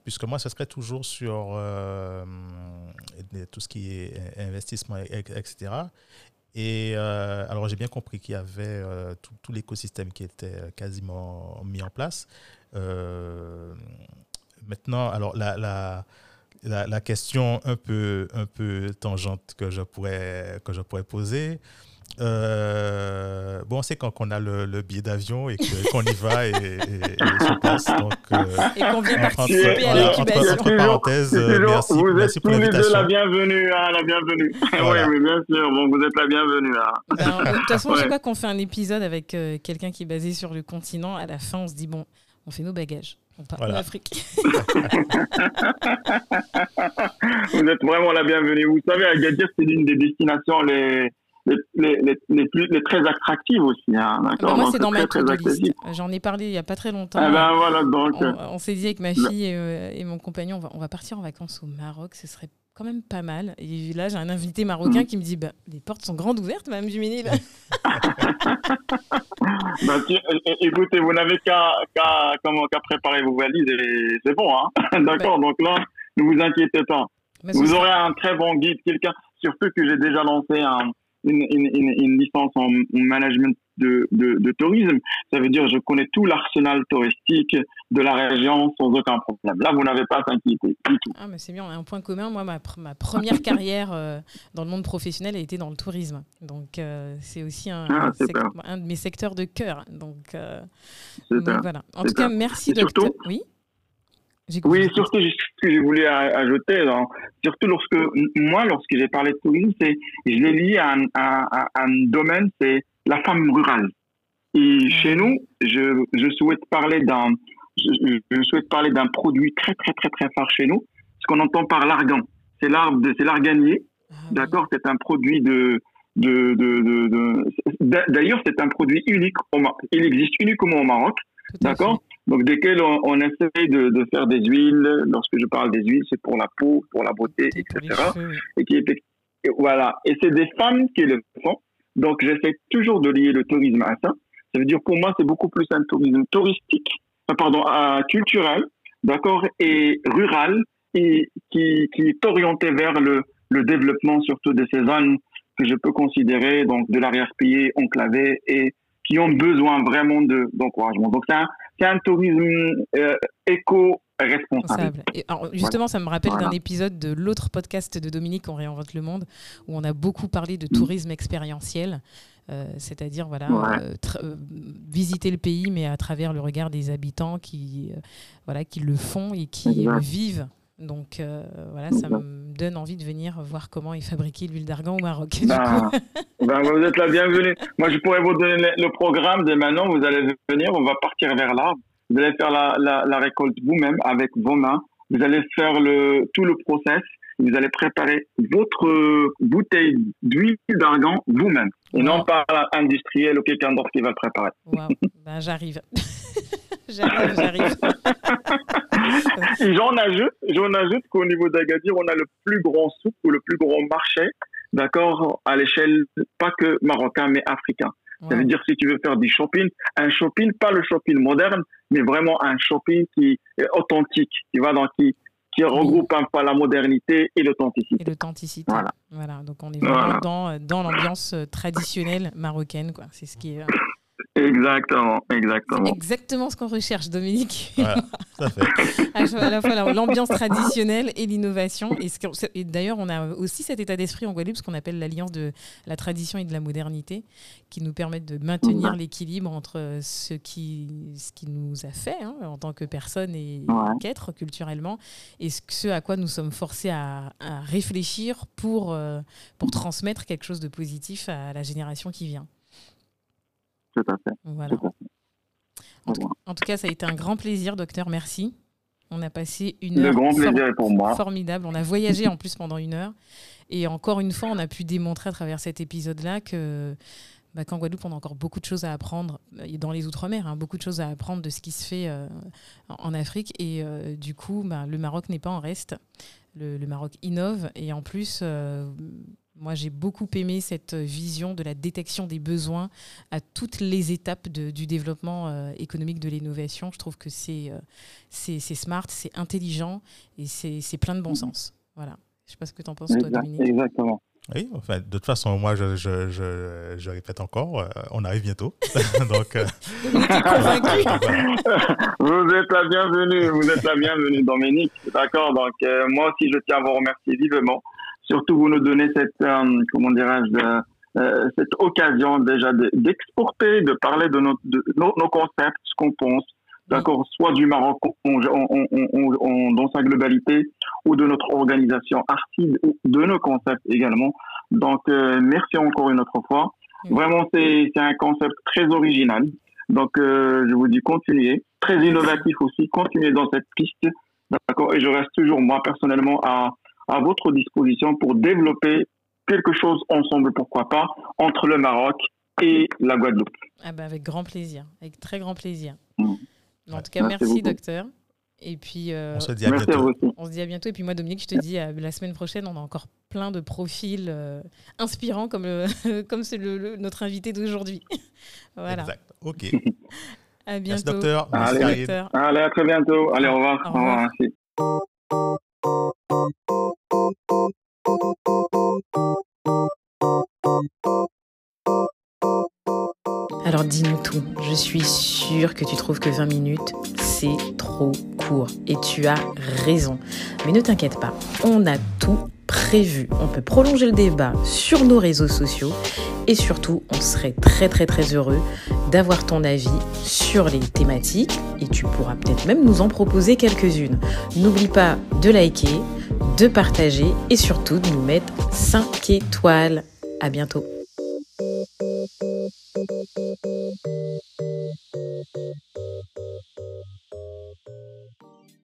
puisque moi, ce serait toujours sur tout ce qui est investissement, etc. Et alors, j'ai bien compris qu'il y avait tout, tout l'écosystème qui était quasiment mis en place. maintenant, alors, la, la la, la, question un peu, un peu tangente que je pourrais, que je pourrais poser. Euh, bon, c'est quand on a le, le billet d'avion et qu'on y va et, et, et se passe. Donc, euh, et qu'on vient participer à l'incubation. Entre, parenthèses, merci, vous merci êtes tous les deux la bienvenue. Hein, la bienvenue. *laughs* Voilà. oui, mais bien sûr, bon, vous êtes la bienvenue. Hein. De toute façon, ouais. je sais pas qu'on fait un épisode avec euh, quelqu'un qui est basé sur le continent. À la fin, on se dit, bon, on fait nos bagages. On part voilà. en Afrique. *laughs* vous êtes vraiment la bienvenue. Vous savez, Agadir, c'est l'une des destinations les, les, les, les, plus, les très attractives aussi. Hein, ah bah moi, c'est dans ma liste. J'en ai parlé il n'y a pas très longtemps. Ah ben, voilà, donc, on, on s'est dit avec ma fille et, euh, et, mon compagnon, on va, on va partir en vacances au Maroc. Ce serait quand même pas mal. Et là, j'ai un invité marocain mmh. qui me dit bah, Les portes sont grandes ouvertes, Madame Jumini. *laughs* bah, tu, écoutez, vous n'avez qu'à qu qu préparer vos valises et c'est bon. Hein *laughs* D'accord Donc là, ne vous inquiétez pas. Vous aurez un très bon guide, quelqu'un, surtout que j'ai déjà lancé un une, une, une, licence en management de, de, de, tourisme. Ça veut dire je connais tout l'arsenal touristique de la région sans aucun problème. Là, vous n'avez pas à s'inquiéter du tout. Ah, mais c'est bien, on a un point commun. Moi, ma, ma première *laughs* carrière euh, dans le monde professionnel a été dans le tourisme. Donc, euh, c'est aussi un, ah, un, un, de mes secteurs de cœur. Donc, euh, donc voilà. En tout cas, merci, docteur. Oui? Oui, surtout ce que je voulais ajouter, surtout lorsque moi, lorsque j'ai parlé de tourisme, c'est je l'ai lié à un, à, à un domaine, c'est la femme rurale. Et chez nous, je, je souhaite parler d'un je, je, souhaite parler d'un produit très très très très fort chez nous, ce qu'on entend par l'argan. C'est l'arbre, c'est l'arganier. Ah, D'accord, c'est un produit de de, de, de, de d'ailleurs c'est un produit unique au il existe uniquement au Maroc d'accord donc desquels on, on essaie de, de, faire des huiles. Lorsque je parle des huiles, c'est pour la peau, pour la beauté, etc. Et qui et voilà. Et c'est des femmes qui le font. Donc j'essaie toujours de lier le tourisme à ça. Ça veut dire pour moi c'est beaucoup plus un tourisme touristique, pardon, euh, culturel, d'accord, et rural, et qui, qui est orienté vers le, le développement surtout de ces zones que je peux considérer donc de l'arrière-pays enclavé et qui ont besoin vraiment d'encouragement. De, donc c'est un, un, tourisme euh, éco-responsable. justement, voilà. ça me rappelle voilà. d'un épisode de l'autre podcast de Dominique, On réinvente le monde, où on a beaucoup parlé de tourisme mmh. expérientiel. Euh, c'est-à-dire voilà, ouais. euh, visiter le pays, mais à travers le regard des habitants qui, euh, voilà, qui le font et qui le vivent. Donc euh, voilà, ça me donne envie de venir voir comment est fabriquée l'huile d'argan au Maroc. Ben, *laughs* ben, vous êtes la bienvenue. Moi, je pourrais vous donner le programme dès maintenant. Vous allez venir, on va partir vers là. Vous allez faire la, la, la récolte vous-même avec vos mains. Vous allez faire le, tout le process. Vous allez préparer votre bouteille d'huile d'argan vous-même. Et wow. non pas l'industriel ou quelqu'un d'autre qui va le préparer. Wow. ben, j'arrive. *laughs* j'arrive, j'arrive. *laughs* *laughs* j'en ajoute, j'en ajoute qu'au niveau d'Agadir, on a le plus grand souk ou le plus grand marché, d'accord, à l'échelle pas que marocain mais africain. Ouais. Ça veut dire si tu veux faire du shopping, un shopping, pas le shopping moderne, mais vraiment un shopping qui est authentique, tu vois, dans qui qui regroupe un peu la modernité et l'authenticité. Et l'authenticité. Voilà. voilà. Donc on est vraiment voilà. dans, dans l'ambiance traditionnelle marocaine, quoi. C'est ce qui est Exactement, exactement. exactement ce qu'on recherche, Dominique. Voilà, *laughs* ça fait. à la fois l'ambiance traditionnelle et l'innovation. Et, et d'ailleurs, on a aussi cet état d'esprit en Guadeloupe, ce qu'on appelle l'alliance de la tradition et de la modernité, qui nous permettent de maintenir mmh. l'équilibre entre ce qui, ce qui nous a fait hein, en tant que personne et ouais. qu'être culturellement, et ce à quoi nous sommes forcés à, à réfléchir pour, euh, pour transmettre quelque chose de positif à la génération qui vient. Tout à fait. Voilà. Tout à fait. En, tout, en, tout, cas, ça a été un grand plaisir, docteur. Merci. On a passé une heure. Le grand plaisir est pour moi. Formidable. On a voyagé en plus pendant une heure. Et encore une fois, on a pu démontrer à travers cet épisode-là que bah, qu'en Guadeloupe, on a encore beaucoup de choses à apprendre, et dans les Outre-mer, hein, beaucoup de choses à apprendre de ce qui se fait euh, en Afrique. Et euh, du coup, bah, le Maroc n'est pas en reste. Le, le, Maroc innove. Et en plus, euh, Moi, j'ai beaucoup aimé cette vision de la détection des besoins à toutes les étapes du développement euh, économique de l'innovation. Je trouve que c'est c'est smart, c'est intelligent et c'est plein de bon sens. Voilà. Je ne sais pas ce que tu en penses, toi, Dominique. Exactement. Oui, enfin, de toute façon, moi, je, je, je, je répète encore, euh, on arrive bientôt. *laughs* Donc, euh, *laughs* *laughs* vous êtes la bienvenue, vous êtes la bienvenue, Dominique. D'accord. Donc, euh, moi aussi, je tiens à vous remercier vivement. Surtout, vous nous donnez cette, comment dirais-je, cette occasion déjà d'exporter, de, parler de, nos, de nos, nos concepts, ce qu'on pense, d'accord, soit du Maroc dans sa globalité, ou de notre organisation Arcide, ou de nos concepts également. Donc, euh, merci encore une autre fois. Vraiment, c'est un concept très original. Donc, euh, je vous dis continuez. Très innovatif aussi. Continuez dans cette piste. D'accord. Et je reste toujours, moi, personnellement, à, à votre disposition pour développer quelque chose ensemble, pourquoi pas, entre le Maroc et la Guadeloupe. Ah ben avec grand plaisir. Avec très grand plaisir. Mm. En tout cas, merci, docteur. Et puis, euh, on se dit à bientôt. On se dit à bientôt. Et puis moi, Dominique, je te dis, euh, la semaine prochaine, on a encore plein de profils euh, inspirants comme, *laughs* comme c'est le, notre invité d'aujourd'hui. *laughs* voilà. Exact. OK. *laughs* à bientôt. Merci, docteur. Merci, Allez, docteur. Allez, à très bientôt. Allez, au revoir. Au revoir. Au revoir. Alors dis-nous tout. Je suis sûre que tu trouves que 20 minutes, c'est trop court. Et tu as raison. Mais ne t'inquiète pas, on a tout prévu. On peut prolonger le débat sur nos réseaux sociaux. Et surtout, on serait très très très heureux d'avoir ton avis sur les thématiques. Et tu pourras peut-être même nous en proposer quelques-unes. N'oublie pas de liker, de partager et surtout de nous mettre 5 étoiles. À bientôt.